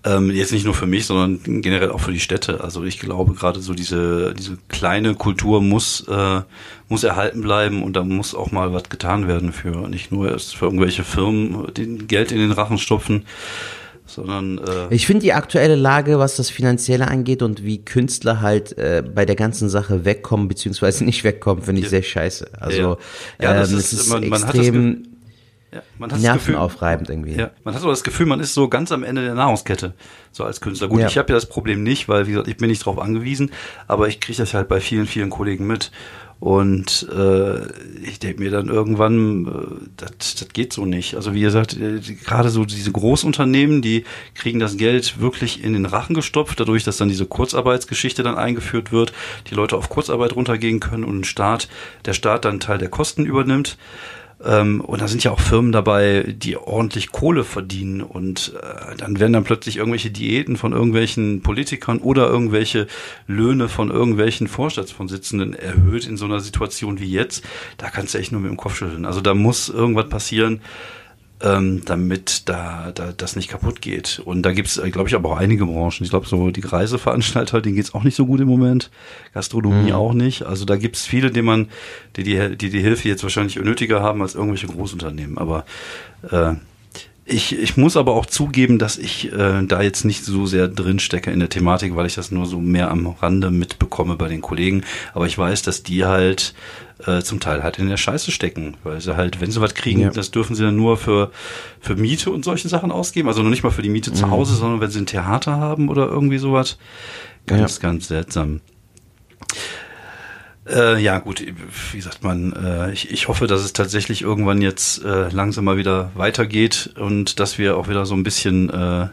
Ähm, jetzt nicht nur für mich, sondern generell auch für die Städte. Also ich glaube gerade so diese diese kleine Kultur muss äh, muss erhalten bleiben und da muss auch mal was getan werden für nicht nur erst für irgendwelche Firmen, die Geld in den Rachen stopfen, sondern äh ich finde die aktuelle Lage, was das Finanzielle angeht und wie Künstler halt äh, bei der ganzen Sache wegkommen beziehungsweise nicht wegkommen, finde ich ja. sehr scheiße. Also ja, ja das ähm, ist, ist man, man extrem ja, man hat nervenaufreibend Gefühl, irgendwie. Ja, man hat so das Gefühl, man ist so ganz am Ende der Nahrungskette, so als Künstler. Gut, ja. ich habe ja das Problem nicht, weil wie gesagt, ich bin nicht drauf angewiesen, aber ich kriege das halt bei vielen, vielen Kollegen mit. Und äh, ich denke mir dann irgendwann, äh, das, das geht so nicht. Also wie gesagt, äh, gerade so diese Großunternehmen, die kriegen das Geld wirklich in den Rachen gestopft, dadurch, dass dann diese Kurzarbeitsgeschichte dann eingeführt wird, die Leute auf Kurzarbeit runtergehen können und ein Staat, der Staat dann Teil der Kosten übernimmt. Ähm, und da sind ja auch Firmen dabei, die ordentlich Kohle verdienen und äh, dann werden dann plötzlich irgendwelche Diäten von irgendwelchen Politikern oder irgendwelche Löhne von irgendwelchen Vorstandsvorsitzenden erhöht in so einer Situation wie jetzt. Da kannst du echt nur mit dem Kopf schütteln. Also da muss irgendwas passieren ähm, damit da, da das nicht kaputt geht. Und da gibt's, äh, glaube ich, aber auch einige Branchen. Ich glaube, so die Reiseveranstalter, denen geht's auch nicht so gut im Moment. Gastronomie mhm. auch nicht. Also da gibt's viele, die man, die die, die die Hilfe jetzt wahrscheinlich nötiger haben als irgendwelche Großunternehmen. Aber äh, ich, ich muss aber auch zugeben, dass ich äh, da jetzt nicht so sehr drin stecke in der Thematik, weil ich das nur so mehr am Rande mitbekomme bei den Kollegen. Aber ich weiß, dass die halt äh, zum Teil halt in der Scheiße stecken, weil sie halt, wenn sie was kriegen, ja. das dürfen sie dann nur für, für Miete und solche Sachen ausgeben. Also noch nicht mal für die Miete zu mhm. Hause, sondern wenn sie ein Theater haben oder irgendwie sowas. Ganz, ja. ganz seltsam. Äh, ja, gut, wie sagt man, äh, ich, ich hoffe, dass es tatsächlich irgendwann jetzt äh, langsam mal wieder weitergeht und dass wir auch wieder so ein bisschen äh,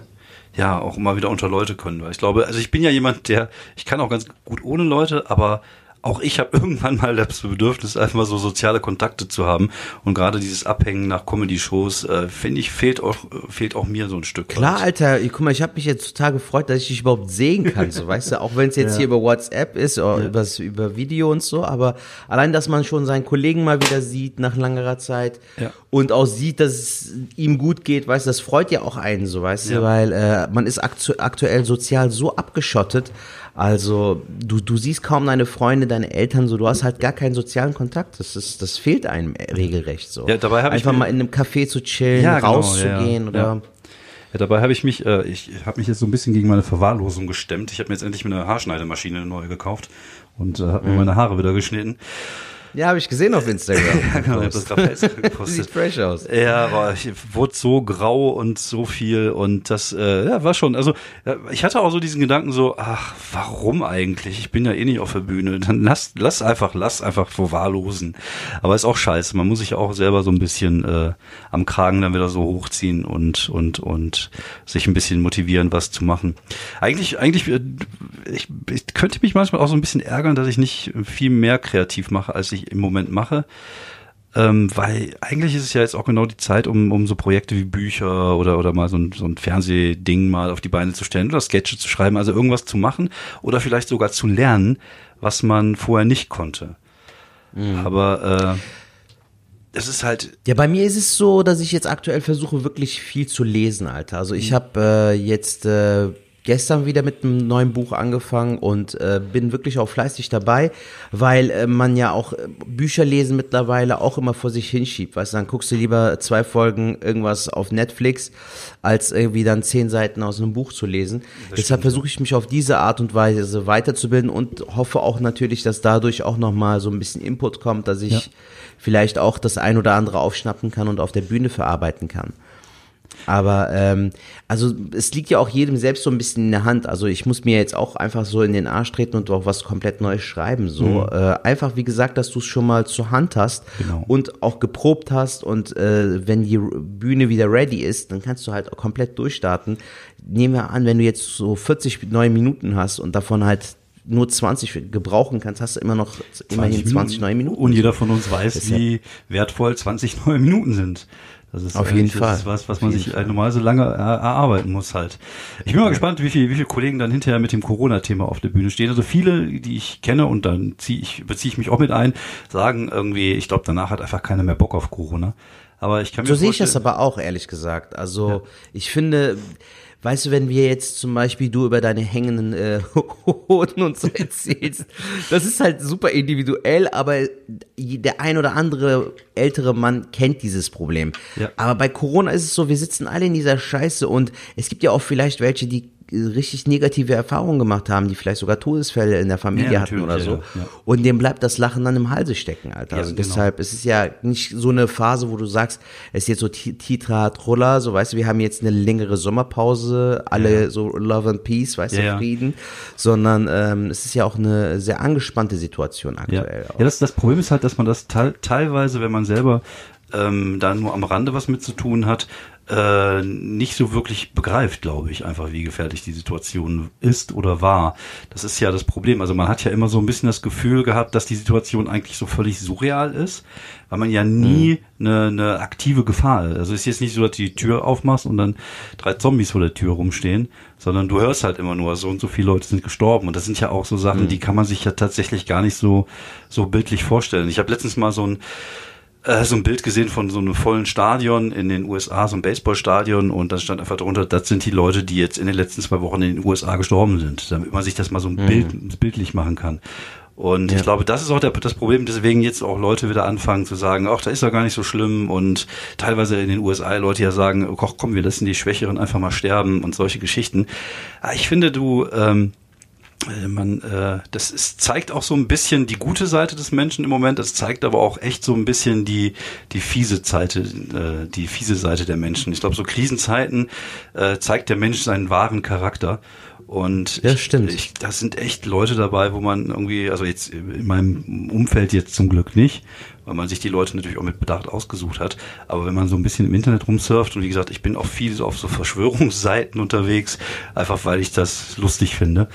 ja auch immer wieder unter Leute können. Weil ich glaube, also ich bin ja jemand, der, ich kann auch ganz gut ohne Leute, aber auch ich habe irgendwann mal das Bedürfnis, einfach mal so soziale Kontakte zu haben. Und gerade dieses Abhängen nach Comedy-Shows, äh, finde ich, fehlt auch, fehlt auch mir so ein Stück. Klar, weit. Alter, guck mal, ich habe mich jetzt total gefreut, dass ich dich überhaupt sehen kann, so weißt du, auch wenn es jetzt ja. hier über WhatsApp ist oder ja. übers, über Video und so, aber allein, dass man schon seinen Kollegen mal wieder sieht nach langerer Zeit ja. und auch sieht, dass es ihm gut geht, weißt du, das freut ja auch einen, so weißt du, weil äh, man ist aktu aktuell sozial so abgeschottet. Also du, du siehst kaum deine Freunde, deine Eltern, so du hast halt gar keinen sozialen Kontakt. Das ist, das fehlt einem regelrecht so. Ja, dabei habe ich einfach mal in einem Café zu chillen, ja, genau, rauszugehen ja, oder. Ja, dabei habe ich mich, äh, ich habe mich jetzt so ein bisschen gegen meine Verwahrlosung gestemmt. Ich habe mir jetzt endlich eine Haarschneidemaschine neu gekauft und äh, habe mir mhm. meine Haare wieder geschnitten. Ja, habe ich gesehen auf Instagram. ja, genau, das gerade gepostet. Sieht fresh aus. Ja, aber ich wurde so grau und so viel und das äh, ja, war schon, also ich hatte auch so diesen Gedanken so, ach, warum eigentlich? Ich bin ja eh nicht auf der Bühne. Dann lass, lass einfach, lass einfach verwahrlosen. Aber ist auch scheiße. Man muss sich auch selber so ein bisschen äh, am Kragen dann wieder so hochziehen und, und, und sich ein bisschen motivieren, was zu machen. Eigentlich, eigentlich, äh, ich, ich könnte mich manchmal auch so ein bisschen ärgern, dass ich nicht viel mehr kreativ mache, als ich im Moment mache. Ähm, weil eigentlich ist es ja jetzt auch genau die Zeit, um, um so Projekte wie Bücher oder, oder mal so ein, so ein Fernsehding mal auf die Beine zu stellen oder Sketche zu schreiben, also irgendwas zu machen oder vielleicht sogar zu lernen, was man vorher nicht konnte. Mhm. Aber äh, es ist halt. Ja, bei mir ist es so, dass ich jetzt aktuell versuche, wirklich viel zu lesen, Alter. Also ich mhm. habe äh, jetzt äh, gestern wieder mit einem neuen Buch angefangen und äh, bin wirklich auch fleißig dabei, weil äh, man ja auch äh, Bücher lesen mittlerweile auch immer vor sich hinschiebt. Weißt du, dann guckst du lieber zwei Folgen irgendwas auf Netflix, als irgendwie dann zehn Seiten aus einem Buch zu lesen. Das Deshalb versuche ich mich auf diese Art und Weise weiterzubilden und hoffe auch natürlich, dass dadurch auch nochmal so ein bisschen Input kommt, dass ich ja. vielleicht auch das ein oder andere aufschnappen kann und auf der Bühne verarbeiten kann. Aber ähm, also es liegt ja auch jedem selbst so ein bisschen in der Hand. Also ich muss mir jetzt auch einfach so in den Arsch treten und auch was komplett Neues schreiben. So mhm. äh, einfach wie gesagt, dass du es schon mal zur Hand hast genau. und auch geprobt hast und äh, wenn die Bühne wieder ready ist, dann kannst du halt auch komplett durchstarten. Nehmen wir an, wenn du jetzt so 40 neue Minuten hast und davon halt nur 20 gebrauchen kannst, hast du immer noch immerhin 20 neue Minuten. Und jeder von uns weiß, wie wertvoll 20 neue Minuten sind. Das ist auf jeden Fall was, was man sich Fall. normal so lange erarbeiten muss halt. Ich bin mal gespannt, wie viele, wie viele Kollegen dann hinterher mit dem Corona-Thema auf der Bühne stehen. Also viele, die ich kenne und dann ziehe ich, beziehe ich mich auch mit ein, sagen irgendwie, ich glaube, danach hat einfach keiner mehr Bock auf Corona. Aber ich kann mir So sehe ich das aber auch, ehrlich gesagt. Also ja. ich finde, Weißt du, wenn wir jetzt zum Beispiel du über deine hängenden äh, Hoden und so erzählst, das ist halt super individuell, aber der ein oder andere ältere Mann kennt dieses Problem. Ja. Aber bei Corona ist es so, wir sitzen alle in dieser Scheiße und es gibt ja auch vielleicht welche, die richtig negative Erfahrungen gemacht haben, die vielleicht sogar Todesfälle in der Familie ja, hatten oder so. Ja, ja. Und dem bleibt das Lachen dann im Halse stecken, Alter. also genau. deshalb, es ist ja nicht so eine Phase, wo du sagst, es ist jetzt so Titra, Truller, so weißt du, wir haben jetzt eine längere Sommerpause, alle so Love and Peace, weißt du, Frieden, sondern ähm, es ist ja auch eine sehr angespannte Situation aktuell. Ja, das, das Problem ist halt, dass man das teilweise, wenn man selber ähm, da nur am Rande was mit zu tun hat, äh, nicht so wirklich begreift, glaube ich, einfach wie gefährlich die Situation ist oder war. Das ist ja das Problem. Also man hat ja immer so ein bisschen das Gefühl gehabt, dass die Situation eigentlich so völlig surreal ist, weil man ja nie mhm. eine, eine aktive Gefahr. Also es ist jetzt nicht so, dass du die Tür aufmachst und dann drei Zombies vor der Tür rumstehen, sondern du hörst halt immer nur, so und so viele Leute sind gestorben. Und das sind ja auch so Sachen, mhm. die kann man sich ja tatsächlich gar nicht so so bildlich vorstellen. Ich habe letztens mal so ein äh, so ein Bild gesehen von so einem vollen Stadion in den USA, so ein Baseballstadion und da stand einfach drunter, das sind die Leute, die jetzt in den letzten zwei Wochen in den USA gestorben sind, damit man sich das mal so ein mhm. Bild, bildlich machen kann. Und ja. ich glaube, das ist auch der, das Problem, deswegen jetzt auch Leute wieder anfangen zu sagen, ach, da ist doch gar nicht so schlimm und teilweise in den USA Leute ja sagen, ach komm, wir lassen die Schwächeren einfach mal sterben und solche Geschichten. Ah, ich finde, du, ähm, äh, man, äh, das ist, zeigt auch so ein bisschen die gute Seite des Menschen im Moment. Das zeigt aber auch echt so ein bisschen die die fiese Seite, äh, die fiese Seite der Menschen. Ich glaube, so Krisenzeiten äh, zeigt der Mensch seinen wahren Charakter. Und ja, stimmt. Ich, das sind echt Leute dabei, wo man irgendwie, also jetzt in meinem Umfeld jetzt zum Glück nicht, weil man sich die Leute natürlich auch mit Bedacht ausgesucht hat. Aber wenn man so ein bisschen im Internet rumsurft und wie gesagt, ich bin auch viel auf so Verschwörungsseiten unterwegs, einfach weil ich das lustig finde.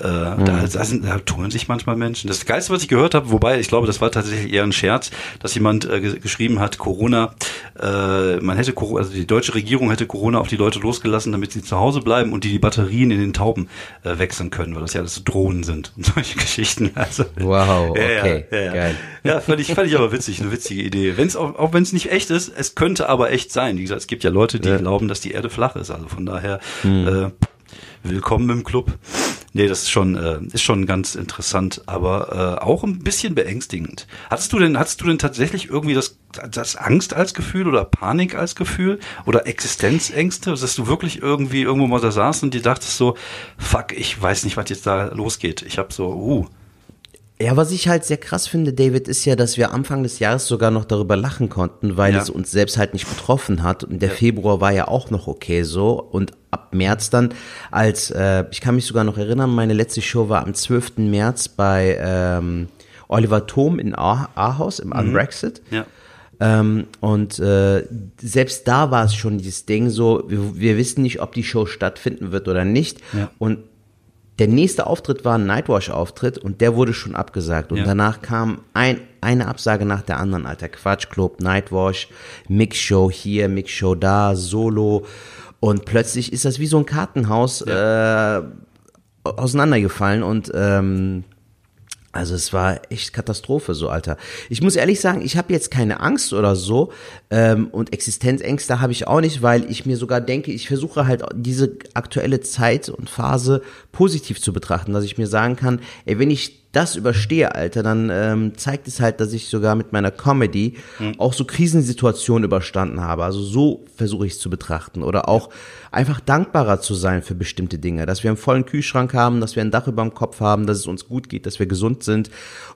Äh, mhm. da, da, sind, da tun sich manchmal Menschen. Das Geilste, was ich gehört habe, wobei ich glaube, das war tatsächlich eher ein Scherz, dass jemand äh, geschrieben hat, Corona, äh, man hätte, also die deutsche Regierung hätte Corona auf die Leute losgelassen, damit sie zu Hause bleiben und die die Batterien in den Tauben äh, wechseln können, weil das ja alles Drohnen sind und solche Geschichten. Also, wow, okay, ja, ja, ja, geil. Ja, völlig, völlig aber witzig, eine witzige Idee. Wenn's auch, auch wenn es nicht echt ist, es könnte aber echt sein. Wie gesagt, es gibt ja Leute, die glauben, dass die Erde flach ist. Also von daher, hm. äh, willkommen im Club. Nee, das ist schon, äh, ist schon ganz interessant, aber äh, auch ein bisschen beängstigend. Hattest du denn, hattest du denn tatsächlich irgendwie das, das Angst als Gefühl oder Panik als Gefühl oder Existenzängste, dass du wirklich irgendwie irgendwo mal da saßt und dir dachtest so, fuck, ich weiß nicht, was jetzt da losgeht. Ich habe so, uh, ja, was ich halt sehr krass finde, David, ist ja, dass wir Anfang des Jahres sogar noch darüber lachen konnten, weil ja. es uns selbst halt nicht betroffen hat. Und der ja. Februar war ja auch noch okay so. Und ab März dann, als, äh, ich kann mich sogar noch erinnern, meine letzte Show war am 12. März bei ähm, Oliver Thom in Ahaus im mhm. Ja. Ähm, und äh, selbst da war es schon dieses Ding so, wir, wir, wissen nicht, ob die Show stattfinden wird oder nicht. Ja. Und der nächste Auftritt war ein Nightwash-Auftritt und der wurde schon abgesagt. Und ja. danach kam ein, eine Absage nach der anderen, alter Quatschclub, Nightwash, Mixshow hier, Mixshow da, Solo. Und plötzlich ist das wie so ein Kartenhaus ja. äh, auseinandergefallen und ähm, also es war echt Katastrophe, so Alter. Ich muss ehrlich sagen, ich habe jetzt keine Angst oder so ähm, und Existenzängste habe ich auch nicht, weil ich mir sogar denke, ich versuche halt diese aktuelle Zeit und Phase positiv zu betrachten, dass ich mir sagen kann, ey, wenn ich das überstehe, Alter, dann ähm, zeigt es halt, dass ich sogar mit meiner Comedy mhm. auch so Krisensituationen überstanden habe. Also so versuche ich es zu betrachten. Oder auch einfach dankbarer zu sein für bestimmte Dinge. Dass wir einen vollen Kühlschrank haben, dass wir ein Dach über dem Kopf haben, dass es uns gut geht, dass wir gesund sind.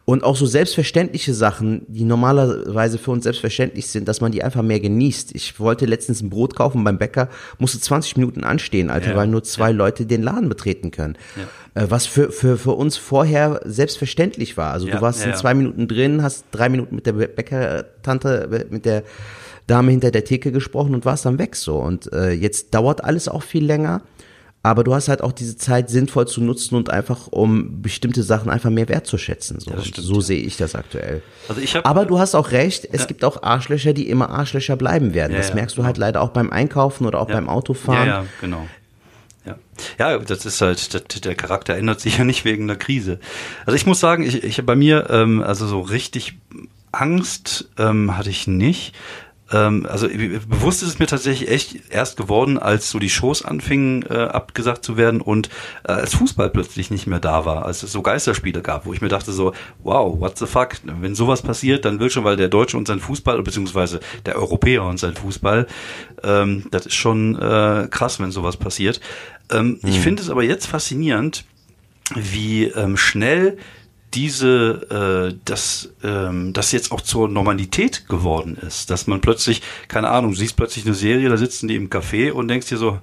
Und auch so selbstverständliche Sachen, die normalerweise für uns selbstverständlich sind, dass man die einfach mehr genießt. Ich wollte letztens ein Brot kaufen beim Bäcker, musste 20 Minuten anstehen, Alter, ja. weil nur zwei ja. Leute den Laden betreten können. Ja. Äh, was für, für, für uns vorher selbstverständlich war. Also du warst in zwei Minuten drin, hast drei Minuten mit der Bäckertante, mit der Dame hinter der Theke gesprochen und warst dann weg so. Und äh, jetzt dauert alles auch viel länger. Aber du hast halt auch diese Zeit sinnvoll zu nutzen und einfach, um bestimmte Sachen einfach mehr wertzuschätzen. So, ja, stimmt, so ja. sehe ich das aktuell. Also ich hab, Aber du hast auch recht, es ja. gibt auch Arschlöcher, die immer Arschlöcher bleiben werden. das merkst du halt genau. leider auch beim Einkaufen oder auch beim Autofahren. Ja, ja, genau. Ja. das ist halt, das, der Charakter ändert sich ja nicht wegen der Krise. Also ich muss sagen, ich, ich bei mir, ähm, also so richtig Angst ähm, hatte ich nicht. Ähm, also bewusst ist es mir tatsächlich echt erst geworden, als so die Shows anfingen äh, abgesagt zu werden und äh, als Fußball plötzlich nicht mehr da war, als es so Geisterspiele gab, wo ich mir dachte so, wow, what the fuck, wenn sowas passiert, dann will schon, weil der Deutsche und sein Fußball, beziehungsweise der Europäer und sein Fußball, ähm, das ist schon äh, krass, wenn sowas passiert. Ähm, mhm. Ich finde es aber jetzt faszinierend, wie ähm, schnell diese, äh, dass ähm, das jetzt auch zur Normalität geworden ist, dass man plötzlich, keine Ahnung, siehst plötzlich eine Serie, da sitzen die im Café und denkst dir so,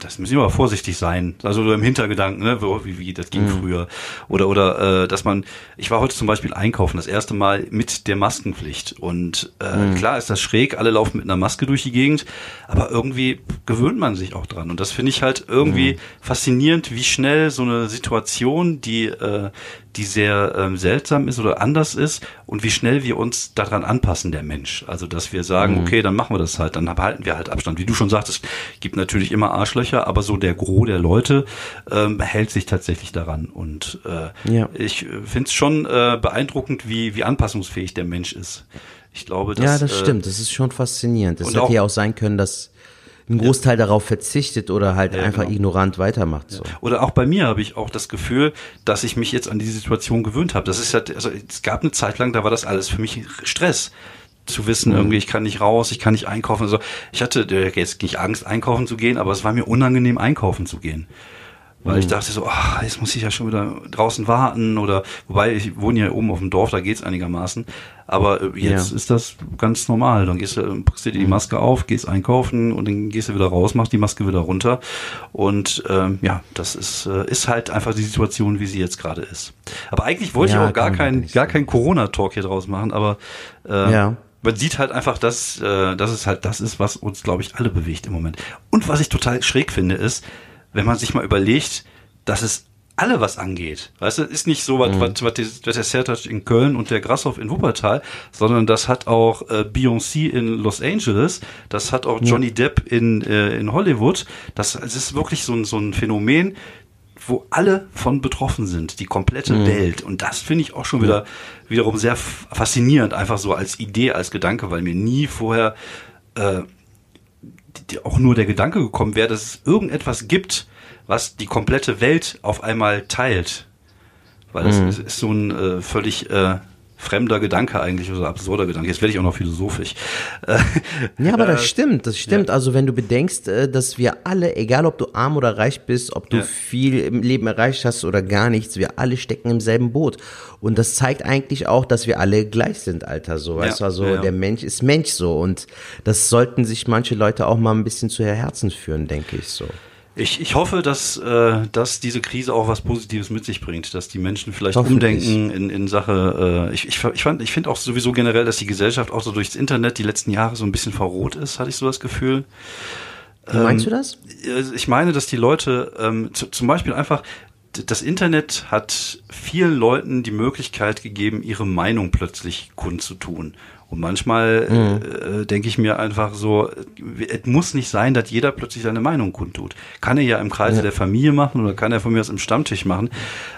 das müssen wir aber vorsichtig sein. Also im Hintergedanken, ne, wie, wie das ging mhm. früher. Oder oder äh, dass man, ich war heute zum Beispiel einkaufen, das erste Mal mit der Maskenpflicht. Und äh, mhm. klar ist das schräg, alle laufen mit einer Maske durch die Gegend, aber irgendwie gewöhnt man sich auch dran. Und das finde ich halt irgendwie mhm. faszinierend, wie schnell so eine Situation, die, äh, die sehr ähm, seltsam ist oder anders ist und wie schnell wir uns daran anpassen, der Mensch. Also dass wir sagen, mhm. okay, dann machen wir das halt, dann halten wir halt Abstand. Wie du schon sagtest, gibt natürlich immer Arschlöcher, aber so der Gros der Leute ähm, hält sich tatsächlich daran. Und äh, ja. ich finde es schon äh, beeindruckend, wie, wie anpassungsfähig der Mensch ist. Ich glaube, dass, Ja, das äh, stimmt. Das ist schon faszinierend. Es hätte ja auch sein können, dass ein Großteil ja. darauf verzichtet oder halt ja, einfach genau. ignorant weitermacht. So. Oder auch bei mir habe ich auch das Gefühl, dass ich mich jetzt an diese Situation gewöhnt habe. Das ist halt, also es gab eine Zeit lang, da war das alles für mich Stress zu wissen, mhm. irgendwie, ich kann nicht raus, ich kann nicht einkaufen. Also ich hatte jetzt nicht Angst, einkaufen zu gehen, aber es war mir unangenehm, einkaufen zu gehen. Weil mhm. ich dachte so, ach, jetzt muss ich ja schon wieder draußen warten oder wobei ich wohne ja oben auf dem Dorf, da geht's einigermaßen. Aber äh, jetzt ja. ist das ganz normal. Dann gehst du, packst dir die mhm. Maske auf, gehst einkaufen und dann gehst du wieder raus, machst die Maske wieder runter. Und ähm, ja, das ist, äh, ist halt einfach die Situation, wie sie jetzt gerade ist. Aber eigentlich wollte ja, ich auch gar kein, gar kein Corona-Talk hier draus machen, aber äh, ja man sieht halt einfach, dass, äh, dass es halt das ist, was uns, glaube ich, alle bewegt im Moment. Und was ich total schräg finde, ist, wenn man sich mal überlegt, dass es alle was angeht. Weißt du, ist nicht so, was, mhm. was, was, was der Sertac in Köln und der Grashoff in Wuppertal, sondern das hat auch äh, Beyoncé in Los Angeles, das hat auch Johnny. Depp in, äh, in Hollywood. Das, das ist wirklich so ein, so ein Phänomen, wo alle von betroffen sind, die komplette mhm. Welt. Und das finde ich auch schon wieder wiederum sehr faszinierend, einfach so als Idee, als Gedanke, weil mir nie vorher äh, auch nur der Gedanke gekommen wäre, dass es irgendetwas gibt, was die komplette Welt auf einmal teilt. Weil das mhm. ist, ist, so ein äh, völlig äh, fremder Gedanke eigentlich oder absurder Gedanke. Jetzt werde ich auch noch philosophisch. ja, aber das äh, stimmt, das stimmt. Ja. Also wenn du bedenkst, äh, dass wir alle, egal ob du arm oder reich bist, ob du ja. viel im Leben erreicht hast oder gar nichts, wir alle stecken im selben Boot. Und das zeigt eigentlich auch, dass wir alle gleich sind, Alter. So, weißt ja. du, also der Mensch ist Mensch so. Und das sollten sich manche Leute auch mal ein bisschen zu Herzen führen, denke ich so. Ich, ich hoffe, dass, äh, dass diese Krise auch was Positives mit sich bringt, dass die Menschen vielleicht umdenken in, in Sache. Äh, ich, ich, ich, fand, ich finde auch sowieso generell, dass die Gesellschaft auch so durchs Internet die letzten Jahre so ein bisschen verroht ist, hatte ich so das Gefühl. Wie meinst ähm, du das? Äh, ich meine, dass die Leute ähm, zum Beispiel einfach das Internet hat vielen Leuten die Möglichkeit gegeben, ihre Meinung plötzlich kundzutun Und manchmal mhm. äh, denke ich mir einfach so, es muss nicht sein, dass jeder plötzlich seine Meinung kundtut. Kann er ja im Kreise ja. der Familie machen oder kann er von mir aus im Stammtisch machen,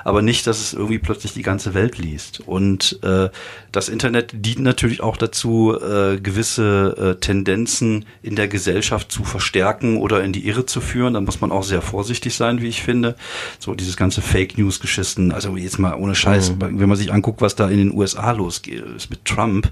aber nicht, dass es irgendwie plötzlich die ganze Welt liest. Und äh, das Internet dient natürlich auch dazu, äh, gewisse äh, Tendenzen in der Gesellschaft zu verstärken oder in die Irre zu führen. Da muss man auch sehr vorsichtig sein, wie ich finde. So dieses ganze Fake News geschissen, also jetzt mal ohne Scheiß, mhm. wenn man sich anguckt, was da in den USA losgeht, ist mit Trump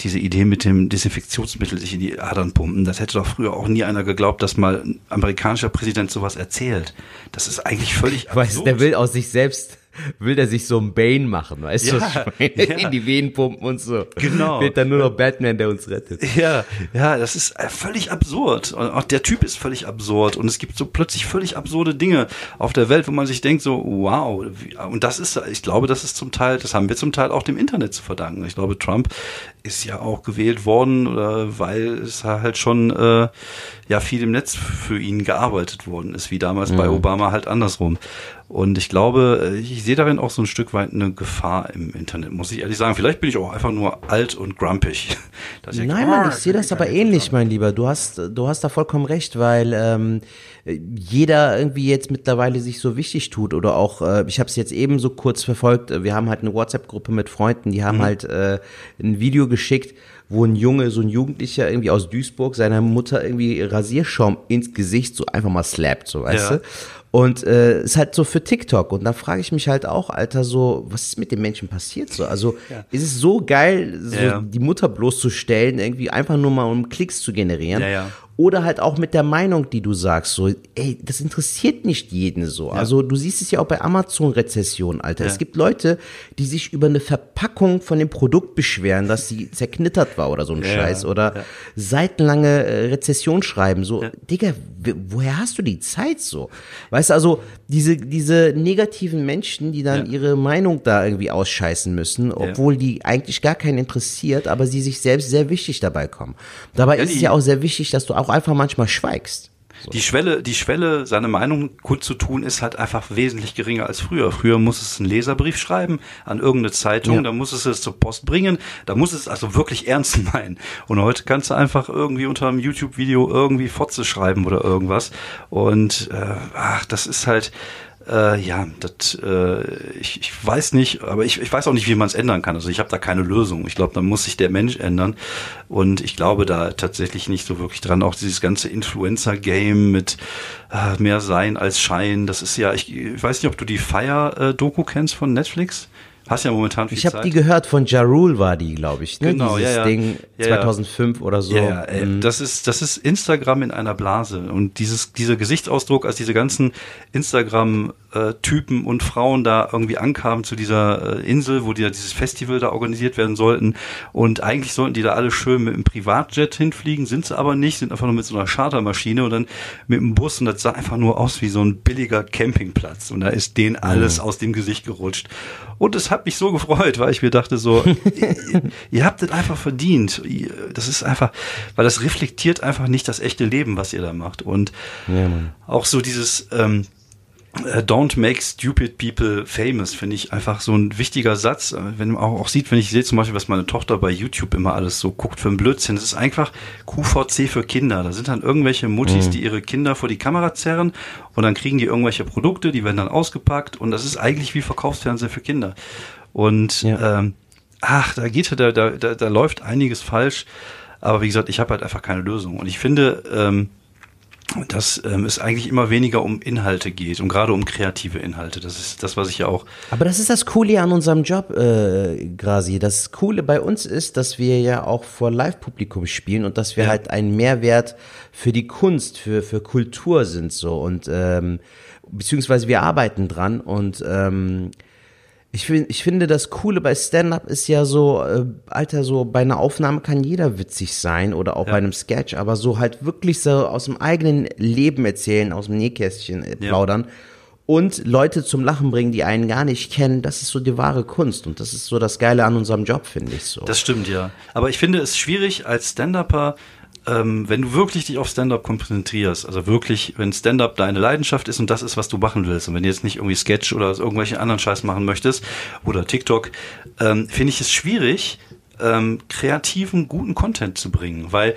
diese Idee mit dem Desinfektionsmittel sich in die Adern pumpen, das hätte doch früher auch nie einer geglaubt, dass mal ein amerikanischer Präsident sowas erzählt. Das ist eigentlich völlig absurd. Weißt, der will aus sich selbst will der sich so ein Bane machen, weißt ja, du, ja. in die Venen pumpen und so. Genau. Wird dann nur noch Batman, der uns rettet. Ja, ja, das ist äh, völlig absurd. Und auch der Typ ist völlig absurd. Und es gibt so plötzlich völlig absurde Dinge auf der Welt, wo man sich denkt so, wow. Und das ist, ich glaube, das ist zum Teil, das haben wir zum Teil auch dem Internet zu verdanken. Ich glaube, Trump ist ja auch gewählt worden, oder weil es halt schon äh, ja viel im Netz für ihn gearbeitet worden ist, wie damals mhm. bei Obama halt andersrum. Und ich glaube, äh, ich sehe darin auch so ein Stück weit eine Gefahr im Internet, muss ich ehrlich sagen. Vielleicht bin ich auch einfach nur alt und grumpig. Nein, Mann, ich sehe das aber ähnlich, mein Lieber. Du hast, du hast da vollkommen recht, weil ähm, jeder irgendwie jetzt mittlerweile sich so wichtig tut oder auch, äh, ich habe es jetzt eben so kurz verfolgt, wir haben halt eine WhatsApp-Gruppe mit Freunden, die haben mhm. halt äh, ein Video geschickt, wo ein Junge, so ein Jugendlicher irgendwie aus Duisburg seiner Mutter irgendwie Rasierschaum ins Gesicht so einfach mal slappt, so weißt ja. du. Und äh, ist halt so für TikTok. Und da frage ich mich halt auch, Alter, so, was ist mit den Menschen passiert? So, also ja. ist es so geil, so ja. die Mutter bloßzustellen, irgendwie einfach nur mal um Klicks zu generieren. Oder halt auch mit der Meinung, die du sagst, so, ey, das interessiert nicht jeden so. Ja. Also du siehst es ja auch bei Amazon-Rezession, Alter. Ja. Es gibt Leute, die sich über eine Verpackung von dem Produkt beschweren, dass sie zerknittert war oder so ein ja, Scheiß. Oder seitenlange äh, Rezession schreiben. So, Digga, woher hast du die Zeit so? Weißt du, also diese, diese negativen Menschen, die dann ihre Meinung da irgendwie ausscheißen müssen, obwohl die eigentlich gar keinen interessiert, aber sie sich selbst sehr wichtig dabei kommen. Dabei ist es ja auch sehr wichtig, dass du auch einfach manchmal schweigst. So. Die Schwelle, die Schwelle, seine Meinung kundzutun, ist halt einfach wesentlich geringer als früher. Früher muss es einen Leserbrief schreiben an irgendeine Zeitung, ja. da muss es es zur Post bringen, da muss es also wirklich ernst meinen. Und heute kannst du einfach irgendwie unter einem YouTube-Video irgendwie Fotze schreiben oder irgendwas. Und äh, ach, das ist halt, äh, ja, das, äh, ich, ich weiß nicht, aber ich, ich weiß auch nicht, wie man es ändern kann. Also ich habe da keine Lösung. Ich glaube, da muss sich der Mensch ändern. Und ich glaube da tatsächlich nicht so wirklich dran. Auch dieses ganze Influencer-Game mit äh, mehr Sein als Schein, das ist ja, ich, ich weiß nicht, ob du die Fire-Doku kennst von Netflix. Hast ja momentan viel Ich habe die gehört, von Ja Rule war die, glaube ich. Ne? Genau, Dieses ja, ja. Ding ja, 2005 oder so. Ja, ja mhm. das ist das ist Instagram in einer Blase und dieses dieser Gesichtsausdruck, als diese ganzen Instagram Typen und Frauen da irgendwie ankamen zu dieser äh, Insel, wo die, dieses Festival da organisiert werden sollten. Und eigentlich sollten die da alle schön mit einem Privatjet hinfliegen, sind sie aber nicht, sind einfach nur mit so einer Chartermaschine und dann mit einem Bus und das sah einfach nur aus wie so ein billiger Campingplatz. Und da ist denen alles mhm. aus dem Gesicht gerutscht. Und es hat mich so gefreut, weil ich mir dachte so, ihr, ihr habt das einfach verdient. Das ist einfach, weil das reflektiert einfach nicht das echte Leben, was ihr da macht. Und ja, auch so dieses, ähm, äh, Don't make stupid people famous, finde ich einfach so ein wichtiger Satz. Äh, wenn man auch, auch sieht, wenn ich sehe zum Beispiel, was meine Tochter bei YouTube immer alles so guckt für ein Blödsinn, das ist einfach QVC für Kinder. Da sind dann irgendwelche Muttis, mhm. die ihre Kinder vor die Kamera zerren und dann kriegen die irgendwelche Produkte, die werden dann ausgepackt und das ist eigentlich wie Verkaufsfernsehen für Kinder. Und ja. ähm, ach, da geht da, da, da, da läuft einiges falsch. Aber wie gesagt, ich habe halt einfach keine Lösung. Und ich finde, ähm, dass ähm, es eigentlich immer weniger um Inhalte geht und gerade um kreative Inhalte. Das ist das, was ich ja auch. Aber das ist das Coole an unserem Job, äh, Grasi. Das Coole bei uns ist, dass wir ja auch vor Live-Publikum spielen und dass wir ja. halt ein Mehrwert für die Kunst, für, für Kultur sind so und ähm, beziehungsweise wir arbeiten dran und ähm, ich, find, ich finde, das Coole bei Stand-Up ist ja so, äh, Alter, so bei einer Aufnahme kann jeder witzig sein oder auch ja. bei einem Sketch, aber so halt wirklich so aus dem eigenen Leben erzählen, aus dem Nähkästchen äh, plaudern ja. und Leute zum Lachen bringen, die einen gar nicht kennen, das ist so die wahre Kunst und das ist so das Geile an unserem Job, finde ich so. Das stimmt, ja. Aber ich finde es schwierig als Stand-Upper ähm, wenn du wirklich dich auf Stand-up konzentrierst, also wirklich, wenn Stand-up deine Leidenschaft ist und das ist, was du machen willst, und wenn du jetzt nicht irgendwie Sketch oder irgendwelche anderen Scheiß machen möchtest oder TikTok, ähm, finde ich es schwierig, ähm, kreativen, guten Content zu bringen, weil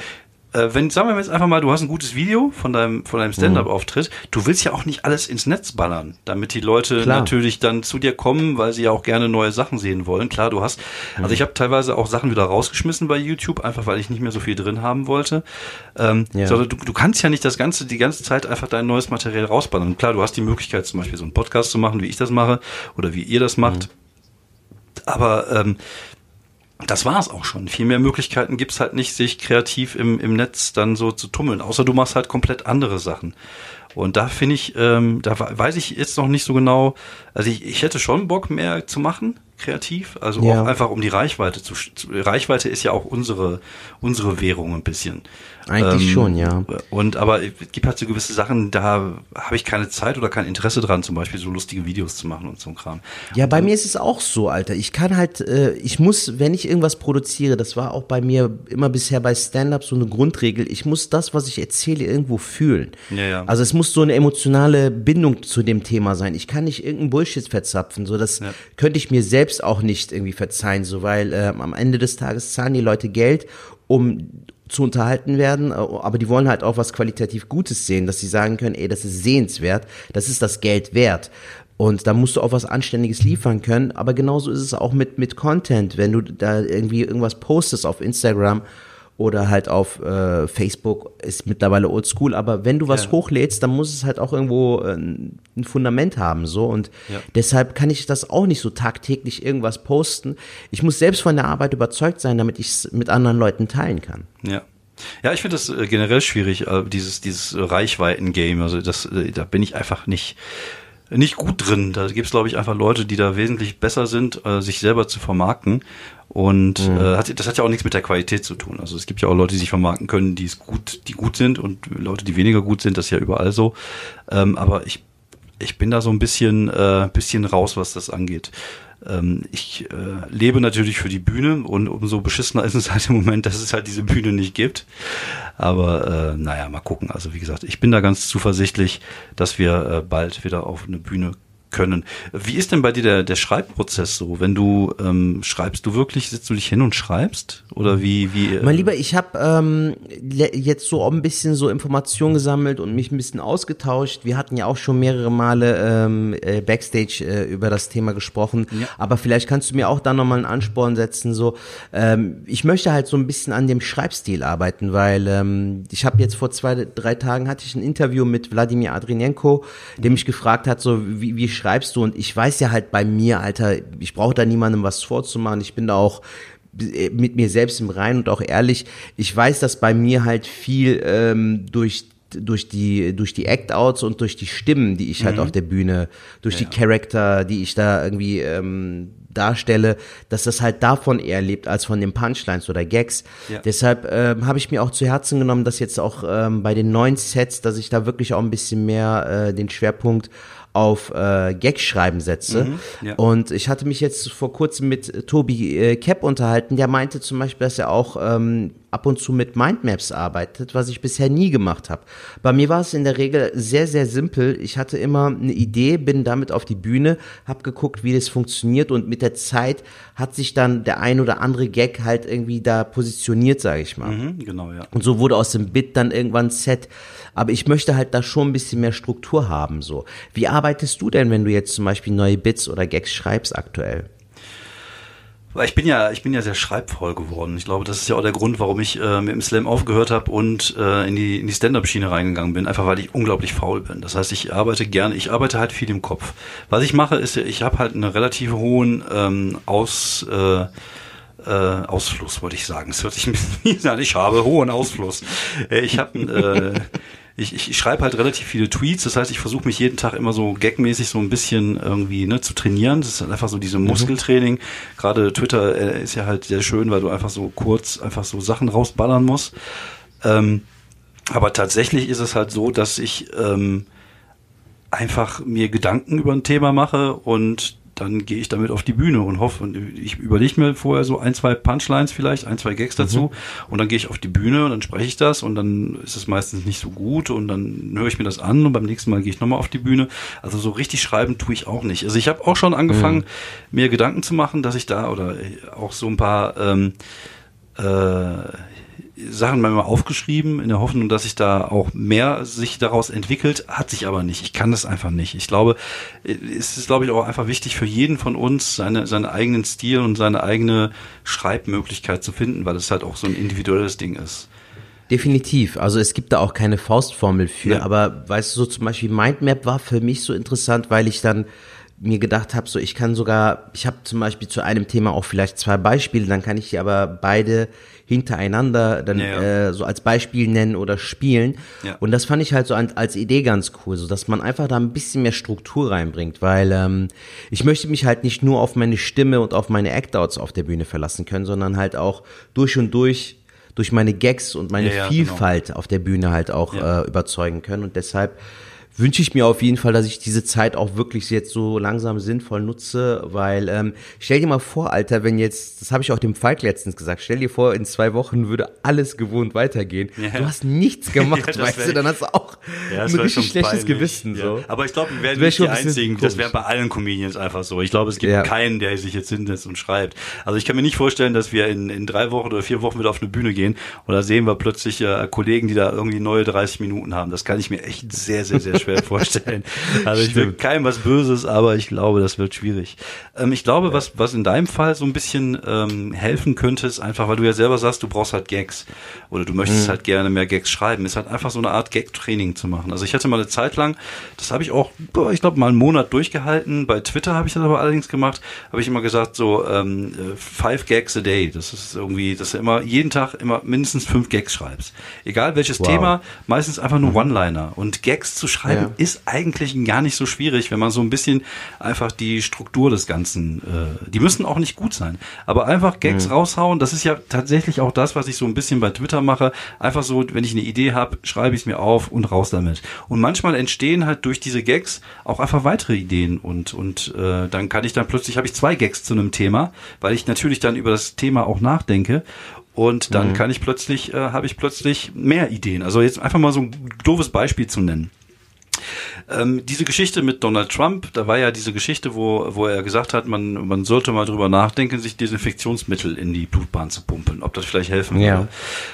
wenn, sagen wir jetzt einfach mal, du hast ein gutes Video von deinem, von deinem Stand-up-Auftritt, du willst ja auch nicht alles ins Netz ballern, damit die Leute Klar. natürlich dann zu dir kommen, weil sie ja auch gerne neue Sachen sehen wollen. Klar, du hast, also mhm. ich habe teilweise auch Sachen wieder rausgeschmissen bei YouTube, einfach weil ich nicht mehr so viel drin haben wollte. Ähm, ja. sondern du, du kannst ja nicht das Ganze, die ganze Zeit einfach dein neues Material rausballern. Klar, du hast die Möglichkeit, zum Beispiel so einen Podcast zu machen, wie ich das mache, oder wie ihr das macht. Mhm. Aber ähm, das war es auch schon. Viel mehr Möglichkeiten gibt's halt nicht, sich kreativ im, im Netz dann so zu tummeln. Außer du machst halt komplett andere Sachen. Und da finde ich, ähm, da weiß ich jetzt noch nicht so genau. Also ich, ich hätte schon Bock mehr zu machen, kreativ. Also ja. auch einfach um die Reichweite zu. Reichweite ist ja auch unsere unsere Währung ein bisschen. Eigentlich ähm, schon, ja. Und aber es gibt halt so gewisse Sachen, da habe ich keine Zeit oder kein Interesse dran, zum Beispiel so lustige Videos zu machen und so ein Kram. Ja, bei und, mir ist es auch so, Alter. Ich kann halt, äh, ich muss, wenn ich irgendwas produziere, das war auch bei mir immer bisher bei Stand-up so eine Grundregel, ich muss das, was ich erzähle, irgendwo fühlen. Ja, ja. Also es muss so eine emotionale Bindung zu dem Thema sein. Ich kann nicht irgendeinen Bullshit verzapfen. So, das ja. könnte ich mir selbst auch nicht irgendwie verzeihen, so weil äh, am Ende des Tages zahlen die Leute Geld um zu unterhalten werden, äh, aber die wollen halt auch was qualitativ Gutes sehen, dass sie sagen können, ey, das ist sehenswert, das ist das Geld wert. Und da musst du auch was Anständiges liefern können. Aber genauso ist es auch mit, mit Content. Wenn du da irgendwie irgendwas postest auf Instagram oder halt auf äh, Facebook ist mittlerweile oldschool, aber wenn du was ja. hochlädst, dann muss es halt auch irgendwo äh, ein Fundament haben so und ja. deshalb kann ich das auch nicht so tagtäglich irgendwas posten. Ich muss selbst von der Arbeit überzeugt sein, damit ich es mit anderen Leuten teilen kann. Ja. Ja, ich finde das äh, generell schwierig, äh, dieses, dieses Reichweiten-Game. Also das, äh, da bin ich einfach nicht, nicht gut drin. Da gibt es, glaube ich, einfach Leute, die da wesentlich besser sind, sich selber zu vermarkten. Und mhm. äh, hat, das hat ja auch nichts mit der Qualität zu tun. Also es gibt ja auch Leute, die sich vermarkten können, die es gut, die gut sind und Leute, die weniger gut sind, das ist ja überall so. Ähm, aber ich, ich bin da so ein bisschen, äh, bisschen raus, was das angeht. Ähm, ich äh, lebe natürlich für die Bühne und umso beschissener ist es halt im Moment, dass es halt diese Bühne nicht gibt. Aber äh, naja, mal gucken. Also wie gesagt, ich bin da ganz zuversichtlich, dass wir äh, bald wieder auf eine Bühne können. Wie ist denn bei dir der, der Schreibprozess so? Wenn du ähm, schreibst, du wirklich, sitzt du dich hin und schreibst? Oder wie? wie äh mein Lieber, ich habe ähm, jetzt so ein bisschen so Informationen gesammelt und mich ein bisschen ausgetauscht. Wir hatten ja auch schon mehrere Male ähm, äh, Backstage äh, über das Thema gesprochen. Ja. Aber vielleicht kannst du mir auch da nochmal einen Ansporn setzen. So, ähm, ich möchte halt so ein bisschen an dem Schreibstil arbeiten, weil ähm, ich habe jetzt vor zwei, drei Tagen hatte ich ein Interview mit Wladimir Adrinenko, der mich gefragt hat, so wie, wie schreibst du? Und ich weiß ja halt bei mir, Alter, ich brauche da niemandem was vorzumachen. Ich bin da auch äh, mit mir selbst im Rein und auch ehrlich. Ich weiß, dass bei mir halt viel ähm, durch durch die durch die Act-outs und durch die Stimmen, die ich halt mhm. auf der Bühne, durch ja. die Charakter, die ich da irgendwie ähm, darstelle, dass das halt davon eher lebt als von den Punchlines oder Gags. Ja. Deshalb ähm, habe ich mir auch zu Herzen genommen, dass jetzt auch ähm, bei den neuen Sets, dass ich da wirklich auch ein bisschen mehr äh, den Schwerpunkt auf äh, Gag-Schreiben setze. Mhm, ja. Und ich hatte mich jetzt vor kurzem mit Tobi äh, Kepp unterhalten, der meinte zum Beispiel, dass er auch ähm, ab und zu mit Mindmaps arbeitet, was ich bisher nie gemacht habe. Bei mir war es in der Regel sehr, sehr simpel. Ich hatte immer eine Idee, bin damit auf die Bühne, habe geguckt, wie das funktioniert und mit der Zeit hat sich dann der ein oder andere Gag halt irgendwie da positioniert, sage ich mal. Mhm, genau, ja. Und so wurde aus dem Bit dann irgendwann Set. Aber ich möchte halt da schon ein bisschen mehr Struktur haben, so. Wie arbeitest du denn, wenn du jetzt zum Beispiel neue Bits oder Gags schreibst aktuell? Ich bin ja, ich bin ja sehr schreibvoll geworden. Ich glaube, das ist ja auch der Grund, warum ich äh, mit dem Slam aufgehört habe und äh, in die in die Stand-up-Schiene reingegangen bin. Einfach weil ich unglaublich faul bin. Das heißt, ich arbeite gerne, ich arbeite halt viel im Kopf. Was ich mache, ist, ich habe halt einen relativ hohen ähm, Aus äh, äh, Ausfluss, wollte ich sagen. Es hört sich ein bisschen an. Ich habe hohen Ausfluss. Äh, ich habe äh, ich, ich, ich schreibe halt relativ viele Tweets, das heißt, ich versuche mich jeden Tag immer so gagmäßig so ein bisschen irgendwie ne, zu trainieren. Das ist halt einfach so diese mhm. Muskeltraining. Mhm. Gerade Twitter äh, ist ja halt sehr schön, weil du einfach so kurz einfach so Sachen rausballern musst. Ähm, aber tatsächlich ist es halt so, dass ich ähm, einfach mir Gedanken über ein Thema mache und dann gehe ich damit auf die Bühne und hoffe, und ich überlege mir vorher so ein, zwei Punchlines vielleicht, ein, zwei Gags dazu mhm. und dann gehe ich auf die Bühne und dann spreche ich das und dann ist es meistens nicht so gut und dann höre ich mir das an und beim nächsten Mal gehe ich nochmal auf die Bühne. Also so richtig schreiben tue ich auch nicht. Also ich habe auch schon angefangen, mhm. mir Gedanken zu machen, dass ich da oder auch so ein paar ähm, äh, Sachen manchmal aufgeschrieben, in der Hoffnung, dass sich da auch mehr sich daraus entwickelt, hat sich aber nicht. Ich kann das einfach nicht. Ich glaube, es ist, glaube ich, auch einfach wichtig für jeden von uns, seine, seinen eigenen Stil und seine eigene Schreibmöglichkeit zu finden, weil es halt auch so ein individuelles Ding ist. Definitiv. Also es gibt da auch keine Faustformel für, ja. aber weißt du, so zum Beispiel Mindmap war für mich so interessant, weil ich dann mir gedacht habe, so ich kann sogar, ich habe zum Beispiel zu einem Thema auch vielleicht zwei Beispiele, dann kann ich die aber beide hintereinander dann ja, ja. Äh, so als Beispiel nennen oder spielen. Ja. Und das fand ich halt so an, als Idee ganz cool, so dass man einfach da ein bisschen mehr Struktur reinbringt, weil ähm, ich möchte mich halt nicht nur auf meine Stimme und auf meine Act-Outs auf der Bühne verlassen können, sondern halt auch durch und durch durch meine Gags und meine genau. Vielfalt genau. auf der Bühne halt auch äh, überzeugen können. Und deshalb wünsche ich mir auf jeden Fall, dass ich diese Zeit auch wirklich jetzt so langsam sinnvoll nutze, weil ähm, stell dir mal vor, Alter, wenn jetzt, das habe ich auch dem Falk letztens gesagt, stell dir vor, in zwei Wochen würde alles gewohnt weitergehen. Ja. Du hast nichts gemacht, ja, weißt du, dann hast du auch ja, ein richtig schlechtes peinlich. Gewissen. So. Aber ich glaube, wir werden nicht die Einzigen, das wäre bei allen Comedians einfach so. Ich glaube, es gibt keinen, der sich jetzt hinsetzt und schreibt. Also ich kann mir nicht vorstellen, dass wir in, in drei Wochen oder vier Wochen wieder auf eine Bühne gehen und da sehen wir plötzlich äh, Kollegen, die da irgendwie neue 30 Minuten haben. Das kann ich mir echt sehr, sehr, sehr schwer vorstellen. Also ich will keinem was Böses, aber ich glaube, das wird schwierig. Ähm, ich glaube, ja. was, was in deinem Fall so ein bisschen ähm, helfen könnte, ist einfach, weil du ja selber sagst, du brauchst halt Gags oder du möchtest mhm. halt gerne mehr Gags schreiben, ist halt einfach so eine Art Gag-Training zu machen. Also ich hatte mal eine Zeit lang, das habe ich auch, ich glaube, mal einen Monat durchgehalten. Bei Twitter habe ich das aber allerdings gemacht, habe ich immer gesagt, so ähm, five Gags a day. Das ist irgendwie, dass du immer jeden Tag immer mindestens fünf Gags schreibst. Egal welches wow. Thema, meistens einfach nur mhm. One-Liner. Und Gags zu schreiben ja. ist eigentlich gar nicht so schwierig, wenn man so ein bisschen einfach die Struktur des Ganzen, äh, die müssen auch nicht gut sein, aber einfach Gags mhm. raushauen, das ist ja tatsächlich auch das, was ich so ein bisschen bei Twitter mache. Einfach so, wenn ich eine Idee habe, schreibe ich es mir auf und raus damit. Und manchmal entstehen halt durch diese Gags auch einfach weitere Ideen und, und äh, dann kann ich dann plötzlich, habe ich zwei Gags zu einem Thema, weil ich natürlich dann über das Thema auch nachdenke und dann mhm. kann ich plötzlich, äh, habe ich plötzlich mehr Ideen. Also jetzt einfach mal so ein doofes Beispiel zu nennen. Ähm, diese Geschichte mit Donald Trump, da war ja diese Geschichte, wo, wo er gesagt hat, man, man sollte mal drüber nachdenken, sich Desinfektionsmittel in die Blutbahn zu pumpen, ob das vielleicht helfen ja. würde.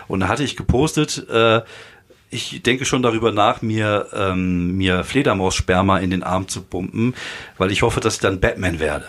Und da hatte ich gepostet, äh, ich denke schon darüber nach, mir, ähm, mir Fledermaussperma in den Arm zu pumpen, weil ich hoffe, dass ich dann Batman werde.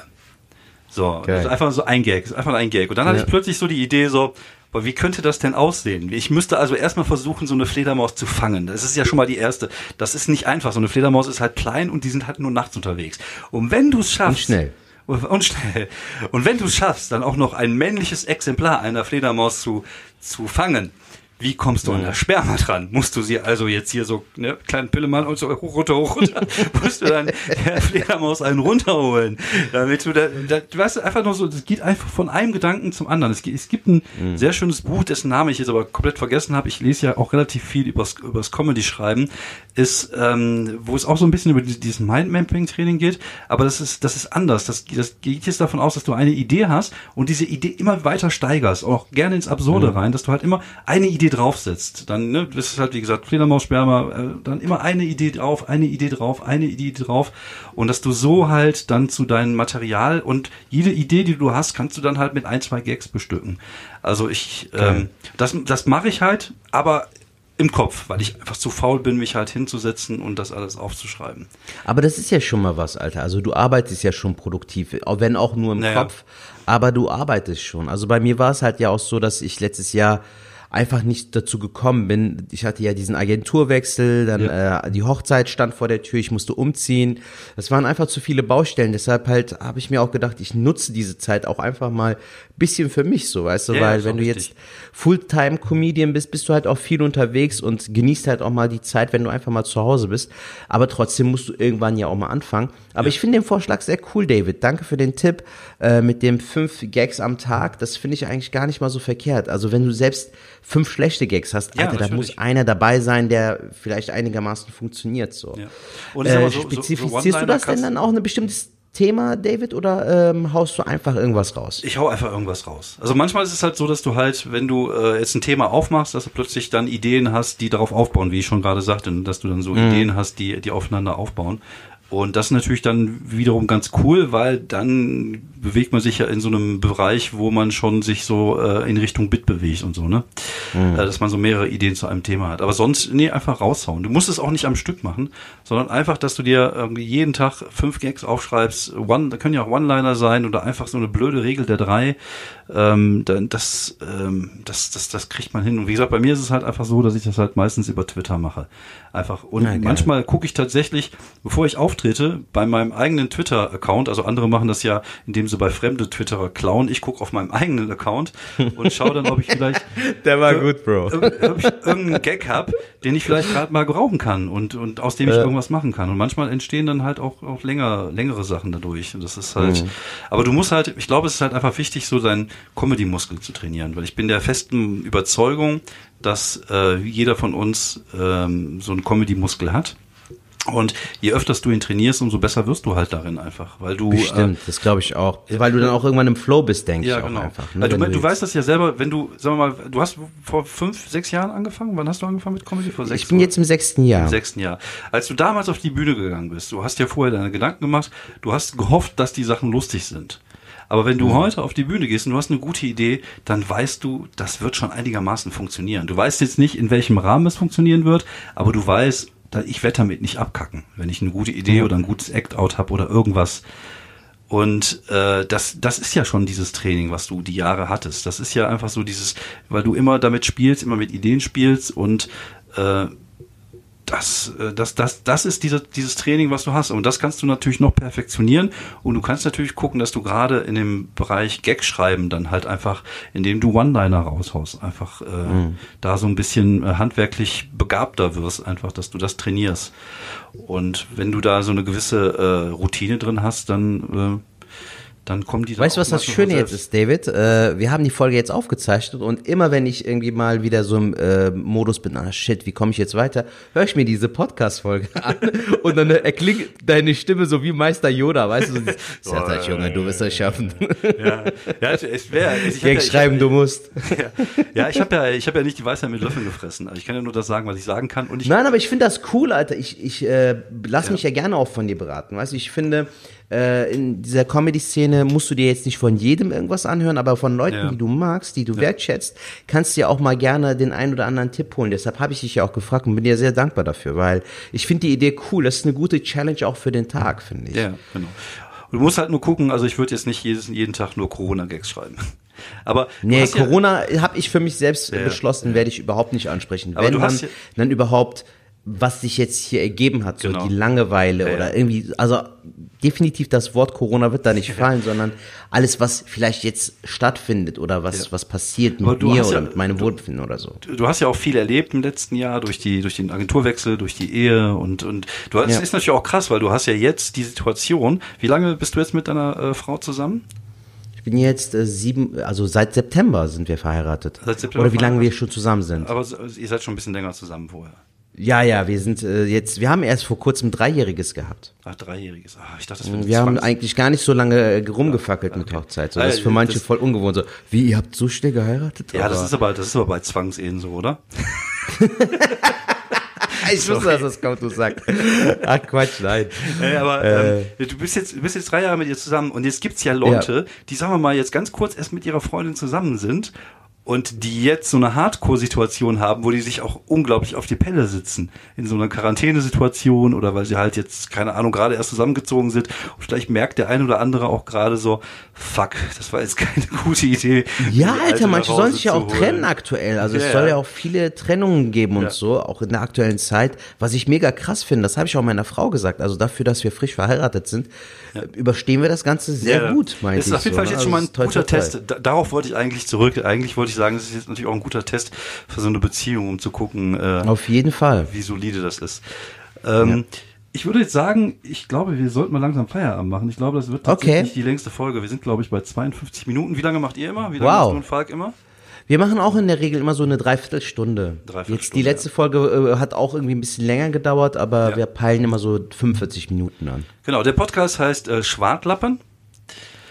So, das ist einfach so ein Gag, ist einfach ein Gag. Und dann ja. hatte ich plötzlich so die Idee so, aber wie könnte das denn aussehen? Ich müsste also erstmal versuchen, so eine Fledermaus zu fangen. Das ist ja schon mal die erste. Das ist nicht einfach. So eine Fledermaus ist halt klein und die sind halt nur nachts unterwegs. Und wenn du es schaffst. Und schnell. Und schnell. Und wenn du es schaffst, dann auch noch ein männliches Exemplar einer Fledermaus zu, zu fangen, wie kommst du an das Sperma dran? Musst du sie also jetzt hier so, ne, kleinen Pillemann und so hoch, runter, hoch, runter, musst du dann der Fledermaus einen runterholen, damit du da, da du weißt einfach nur so, das geht einfach von einem Gedanken zum anderen. Es, es gibt ein mhm. sehr schönes Buch, dessen Name ich jetzt aber komplett vergessen habe. Ich lese ja auch relativ viel übers, übers Comedy-Schreiben, ist, ähm, wo es auch so ein bisschen über dieses Mindmapping-Training geht, aber das ist, das ist anders. Das, das geht jetzt davon aus, dass du eine Idee hast und diese Idee immer weiter steigerst, auch gerne ins Absurde mhm. rein, dass du halt immer eine Idee draufsetzt, dann ne, das ist halt wie gesagt Fledermaussperma, äh, dann immer eine Idee drauf, eine Idee drauf, eine Idee drauf und dass du so halt dann zu deinem Material und jede Idee, die du hast, kannst du dann halt mit ein zwei Gags bestücken. Also ich, ähm, das das mache ich halt, aber im Kopf, weil ich einfach zu faul bin, mich halt hinzusetzen und das alles aufzuschreiben. Aber das ist ja schon mal was, Alter. Also du arbeitest ja schon produktiv, wenn auch nur im naja. Kopf, aber du arbeitest schon. Also bei mir war es halt ja auch so, dass ich letztes Jahr einfach nicht dazu gekommen bin. Ich hatte ja diesen Agenturwechsel, dann ja. äh, die Hochzeit stand vor der Tür, ich musste umziehen. Das waren einfach zu viele Baustellen. Deshalb halt habe ich mir auch gedacht, ich nutze diese Zeit auch einfach mal bisschen für mich so, weißt du, ja, weil wenn du richtig. jetzt Fulltime-Comedian bist, bist du halt auch viel unterwegs und genießt halt auch mal die Zeit, wenn du einfach mal zu Hause bist. Aber trotzdem musst du irgendwann ja auch mal anfangen. Aber ja. ich finde den Vorschlag sehr cool, David. Danke für den Tipp äh, mit dem fünf Gags am Tag. Das finde ich eigentlich gar nicht mal so verkehrt. Also wenn du selbst fünf schlechte Gags hast, ja, Alter, da muss einer dabei sein, der vielleicht einigermaßen funktioniert. So. Ja. Und äh, so, spezifizierst so, so du das denn dann auch eine bestimmte Thema, David, oder ähm, haust du einfach irgendwas raus? Ich hau einfach irgendwas raus. Also manchmal ist es halt so, dass du halt, wenn du äh, jetzt ein Thema aufmachst, dass du plötzlich dann Ideen hast, die darauf aufbauen, wie ich schon gerade sagte, dass du dann so mhm. Ideen hast, die, die aufeinander aufbauen. Und das ist natürlich dann wiederum ganz cool, weil dann bewegt man sich ja in so einem Bereich, wo man schon sich so äh, in Richtung Bit bewegt und so, ne? Mhm. Äh, dass man so mehrere Ideen zu einem Thema hat. Aber sonst, nee, einfach raushauen. Du musst es auch nicht am Stück machen, sondern einfach, dass du dir irgendwie jeden Tag fünf Gags aufschreibst. One, da können ja auch One-Liner sein oder einfach so eine blöde Regel der drei. Ähm, das, ähm, das, das, das kriegt man hin. Und wie gesagt, bei mir ist es halt einfach so, dass ich das halt meistens über Twitter mache. Einfach. Und ja, manchmal gucke ich tatsächlich, bevor ich auftrete, bei meinem eigenen Twitter-Account, also andere machen das ja, indem sie bei fremde Twitterer klauen. Ich gucke auf meinem eigenen Account und schaue dann, ob ich vielleicht Der war gut, Bro. Ob ich irgendeinen Gag hab, den ich vielleicht gerade mal gebrauchen kann und, und aus dem ich äh. irgendwas machen kann. Und manchmal entstehen dann halt auch, auch länger, längere Sachen dadurch. Und das ist halt, mhm. aber du musst halt, ich glaube, es ist halt einfach wichtig, so deinen Comedy-Muskel zu trainieren, weil ich bin der festen Überzeugung, dass äh, jeder von uns ähm, so einen Comedy-Muskel hat. Und je öfters du ihn trainierst, umso besser wirst du halt darin einfach, weil du Bestimmt, äh, das glaube ich auch, weil du dann auch irgendwann im Flow bist, denke ja, ich genau. auch einfach. Ne, also du, du weißt das ja selber, wenn du, sagen wir mal, du hast vor fünf, sechs Jahren angefangen. Wann hast du angefangen mit Comedy? Vor sechs. Ich bin oder? jetzt im sechsten Jahr. Im sechsten Jahr. Als du damals auf die Bühne gegangen bist, du hast ja vorher deine Gedanken gemacht, du hast gehofft, dass die Sachen lustig sind. Aber wenn du mhm. heute auf die Bühne gehst und du hast eine gute Idee, dann weißt du, das wird schon einigermaßen funktionieren. Du weißt jetzt nicht, in welchem Rahmen es funktionieren wird, aber du weißt, ich werde damit nicht abkacken, wenn ich eine gute Idee oder ein gutes Act-Out habe oder irgendwas. Und äh, das, das ist ja schon dieses Training, was du die Jahre hattest. Das ist ja einfach so dieses, weil du immer damit spielst, immer mit Ideen spielst und äh, das, äh, das, das, das ist diese, dieses Training, was du hast. Und das kannst du natürlich noch perfektionieren. Und du kannst natürlich gucken, dass du gerade in dem Bereich Gag schreiben dann halt einfach, indem du One-Liner raushaust, einfach äh, mhm. da so ein bisschen äh, handwerklich begabter wirst, einfach, dass du das trainierst. Und wenn du da so eine gewisse äh, Routine drin hast, dann äh, dann kommen die. Weißt du, was das Schöne jetzt ist, David? Äh, wir haben die Folge jetzt aufgezeichnet und immer wenn ich irgendwie mal wieder so im äh, Modus bin, ah shit, wie komme ich jetzt weiter, höre ich mir diese Podcast-Folge an und dann erklingt deine Stimme so wie Meister Yoda, weißt du? So, oh, halt, Junge, du wirst das schaffen. Ja, ja es wäre. Ich ja, schreiben, ich, du musst. Ja, ja ich habe ja, ich habe ja nicht die Weisheit mit Löffeln gefressen. Also ich kann ja nur das sagen, was ich sagen kann. Und ich Nein, aber ich finde das cool, Alter. Ich, ich äh, lass ja. mich ja gerne auch von dir beraten. Weißt du, ich finde äh, in dieser Comedy-Szene musst du dir jetzt nicht von jedem irgendwas anhören, aber von Leuten, ja. die du magst, die du ja. wertschätzt, kannst du dir auch mal gerne den einen oder anderen Tipp holen. Deshalb habe ich dich ja auch gefragt und bin dir sehr dankbar dafür, weil ich finde die Idee cool. Das ist eine gute Challenge auch für den Tag, finde ich. Ja, genau. Und du musst halt nur gucken, also ich würde jetzt nicht jedes, jeden Tag nur Corona-Gags schreiben. Aber nee, Corona ja, habe ich für mich selbst ja, beschlossen, ja. werde ich überhaupt nicht ansprechen. Aber Wenn du hast dann, dann überhaupt was sich jetzt hier ergeben hat, so genau. die Langeweile ja, oder irgendwie, also definitiv das Wort Corona wird da nicht fallen, sondern alles, was vielleicht jetzt stattfindet oder was, ja. was passiert mit mir oder mit meinem Wohlbefinden oder so. Du, du, hast ja auch viel erlebt im letzten Jahr durch die, durch den Agenturwechsel, durch die Ehe und, und du hast, ja. ist natürlich auch krass, weil du hast ja jetzt die Situation, wie lange bist du jetzt mit deiner äh, Frau zusammen? Ich bin jetzt äh, sieben, also seit September sind wir verheiratet. Seit September Oder wie lange wir schon zusammen sind. Aber ihr seid schon ein bisschen länger zusammen vorher. Ja, ja, wir sind äh, jetzt, wir haben erst vor kurzem Dreijähriges gehabt. Ach, Dreijähriges. Ach, ich dachte, das wird Wir haben eigentlich gar nicht so lange äh, rumgefackelt okay. mit Hochzeit. So, das ist für manche das, voll ungewohnt. So, wie, ihr habt so schnell geheiratet? Ja, aber das ist aber, das ist aber bei Zwangsehen so, oder? ich wusste, dass das kommt, du sagst. Ach Quatsch, nein. Ja, aber äh, ähm, du bist jetzt, du bist jetzt drei Jahre mit ihr zusammen und jetzt gibt's ja Leute, ja. die sagen wir mal jetzt ganz kurz erst mit ihrer Freundin zusammen sind und die jetzt so eine Hardcore-Situation haben, wo die sich auch unglaublich auf die Pelle sitzen. In so einer Quarantänesituation oder weil sie halt jetzt, keine Ahnung, gerade erst zusammengezogen sind. Und vielleicht merkt der ein oder andere auch gerade so, fuck, das war jetzt keine gute Idee. Ja, Alter, manche sollen sich ja auch holen. trennen aktuell. Also ja, es soll ja auch viele Trennungen geben und ja. so, auch in der aktuellen Zeit. Was ich mega krass finde, das habe ich auch meiner Frau gesagt. Also dafür, dass wir frisch verheiratet sind, ja. überstehen wir das Ganze sehr gut, meine ich. Das ist auf jeden Fall so, jetzt schon mal ein also guter Test. Darauf wollte ich eigentlich zurück. Eigentlich wollte ich sagen, das ist jetzt natürlich auch ein guter Test für so eine Beziehung, um zu gucken, äh, auf jeden Fall, wie solide das ist. Ähm, ja. Ich würde jetzt sagen, ich glaube, wir sollten mal langsam Feierabend machen. Ich glaube, das wird tatsächlich okay. die längste Folge. Wir sind, glaube ich, bei 52 Minuten. Wie lange macht ihr immer? Wie lange wow. du und Falk immer? Wir machen auch in der Regel immer so eine Dreiviertelstunde. Dreiviertelstunde Jetzt die letzte ja. Folge äh, hat auch irgendwie ein bisschen länger gedauert, aber ja. wir peilen immer so 45 Minuten an. Genau, der Podcast heißt äh, Schwartlappen.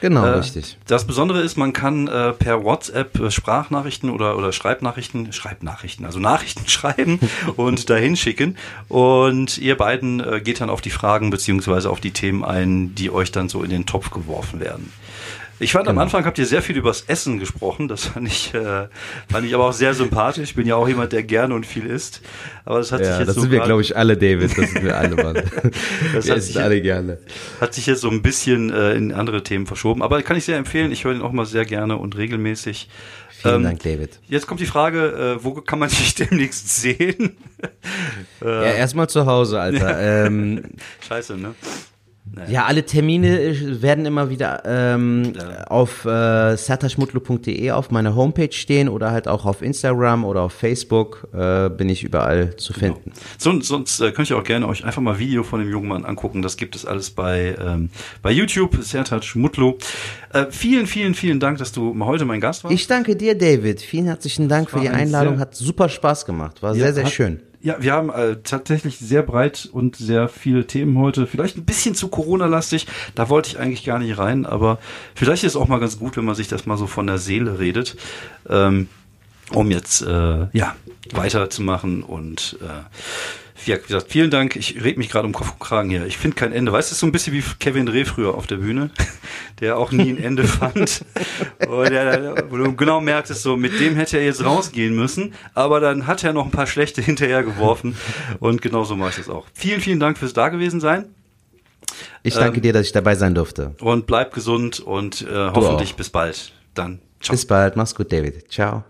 Genau, äh, richtig. Das Besondere ist, man kann äh, per WhatsApp äh, Sprachnachrichten oder, oder Schreibnachrichten, Schreibnachrichten, also Nachrichten schreiben und dahin schicken. Und ihr beiden äh, geht dann auf die Fragen beziehungsweise auf die Themen ein, die euch dann so in den Topf geworfen werden. Ich fand genau. am Anfang habt ihr sehr viel übers Essen gesprochen. Das fand ich, äh, fand ich aber auch sehr sympathisch. Ich bin ja auch jemand, der gerne und viel isst. Aber das hat ja, sich jetzt das so sind wir, glaube ich, alle, David. Das sind wir alle, Mann. das wir essen alle gerne. Hat sich jetzt so ein bisschen äh, in andere Themen verschoben. Aber kann ich sehr empfehlen. Ich höre den auch mal sehr gerne und regelmäßig. Vielen ähm, Dank, David. Jetzt kommt die Frage, äh, wo kann man dich demnächst sehen? ja, erstmal zu Hause, Alter. ähm, Scheiße, ne? Naja. Ja, alle Termine werden immer wieder ähm, ja. auf äh, sertaschmutlu.de auf meiner Homepage stehen oder halt auch auf Instagram oder auf Facebook äh, bin ich überall zu genau. finden. Genau. Sonst, sonst äh, könnt ihr auch gerne euch einfach mal Video von dem jungen Mann angucken. Das gibt es alles bei, ähm, bei YouTube, Sertac Mutlu. Äh, vielen, vielen, vielen Dank, dass du heute mein Gast warst. Ich danke dir, David. Vielen herzlichen Dank für die Einladung. Hat super Spaß gemacht. War ja, sehr, sehr schön. Ja, wir haben äh, tatsächlich sehr breit und sehr viele Themen heute. Vielleicht ein bisschen zu Corona-lastig. Da wollte ich eigentlich gar nicht rein, aber vielleicht ist es auch mal ganz gut, wenn man sich das mal so von der Seele redet, ähm, um jetzt äh, ja weiterzumachen und äh, wie gesagt, vielen Dank. Ich rede mich gerade um Kopf und Kragen hier. Ich finde kein Ende. Weißt du, so ein bisschen wie Kevin Dreh früher auf der Bühne, der auch nie ein Ende fand. Und der, wo du genau merkst, so, mit dem hätte er jetzt rausgehen müssen, aber dann hat er noch ein paar schlechte hinterher geworfen. Und genauso mache ich das auch. Vielen, vielen Dank fürs Dagewesen sein. Ich danke ähm, dir, dass ich dabei sein durfte. Und bleib gesund und äh, hoffentlich bis bald. Dann ciao. Bis bald. Mach's gut, David. Ciao.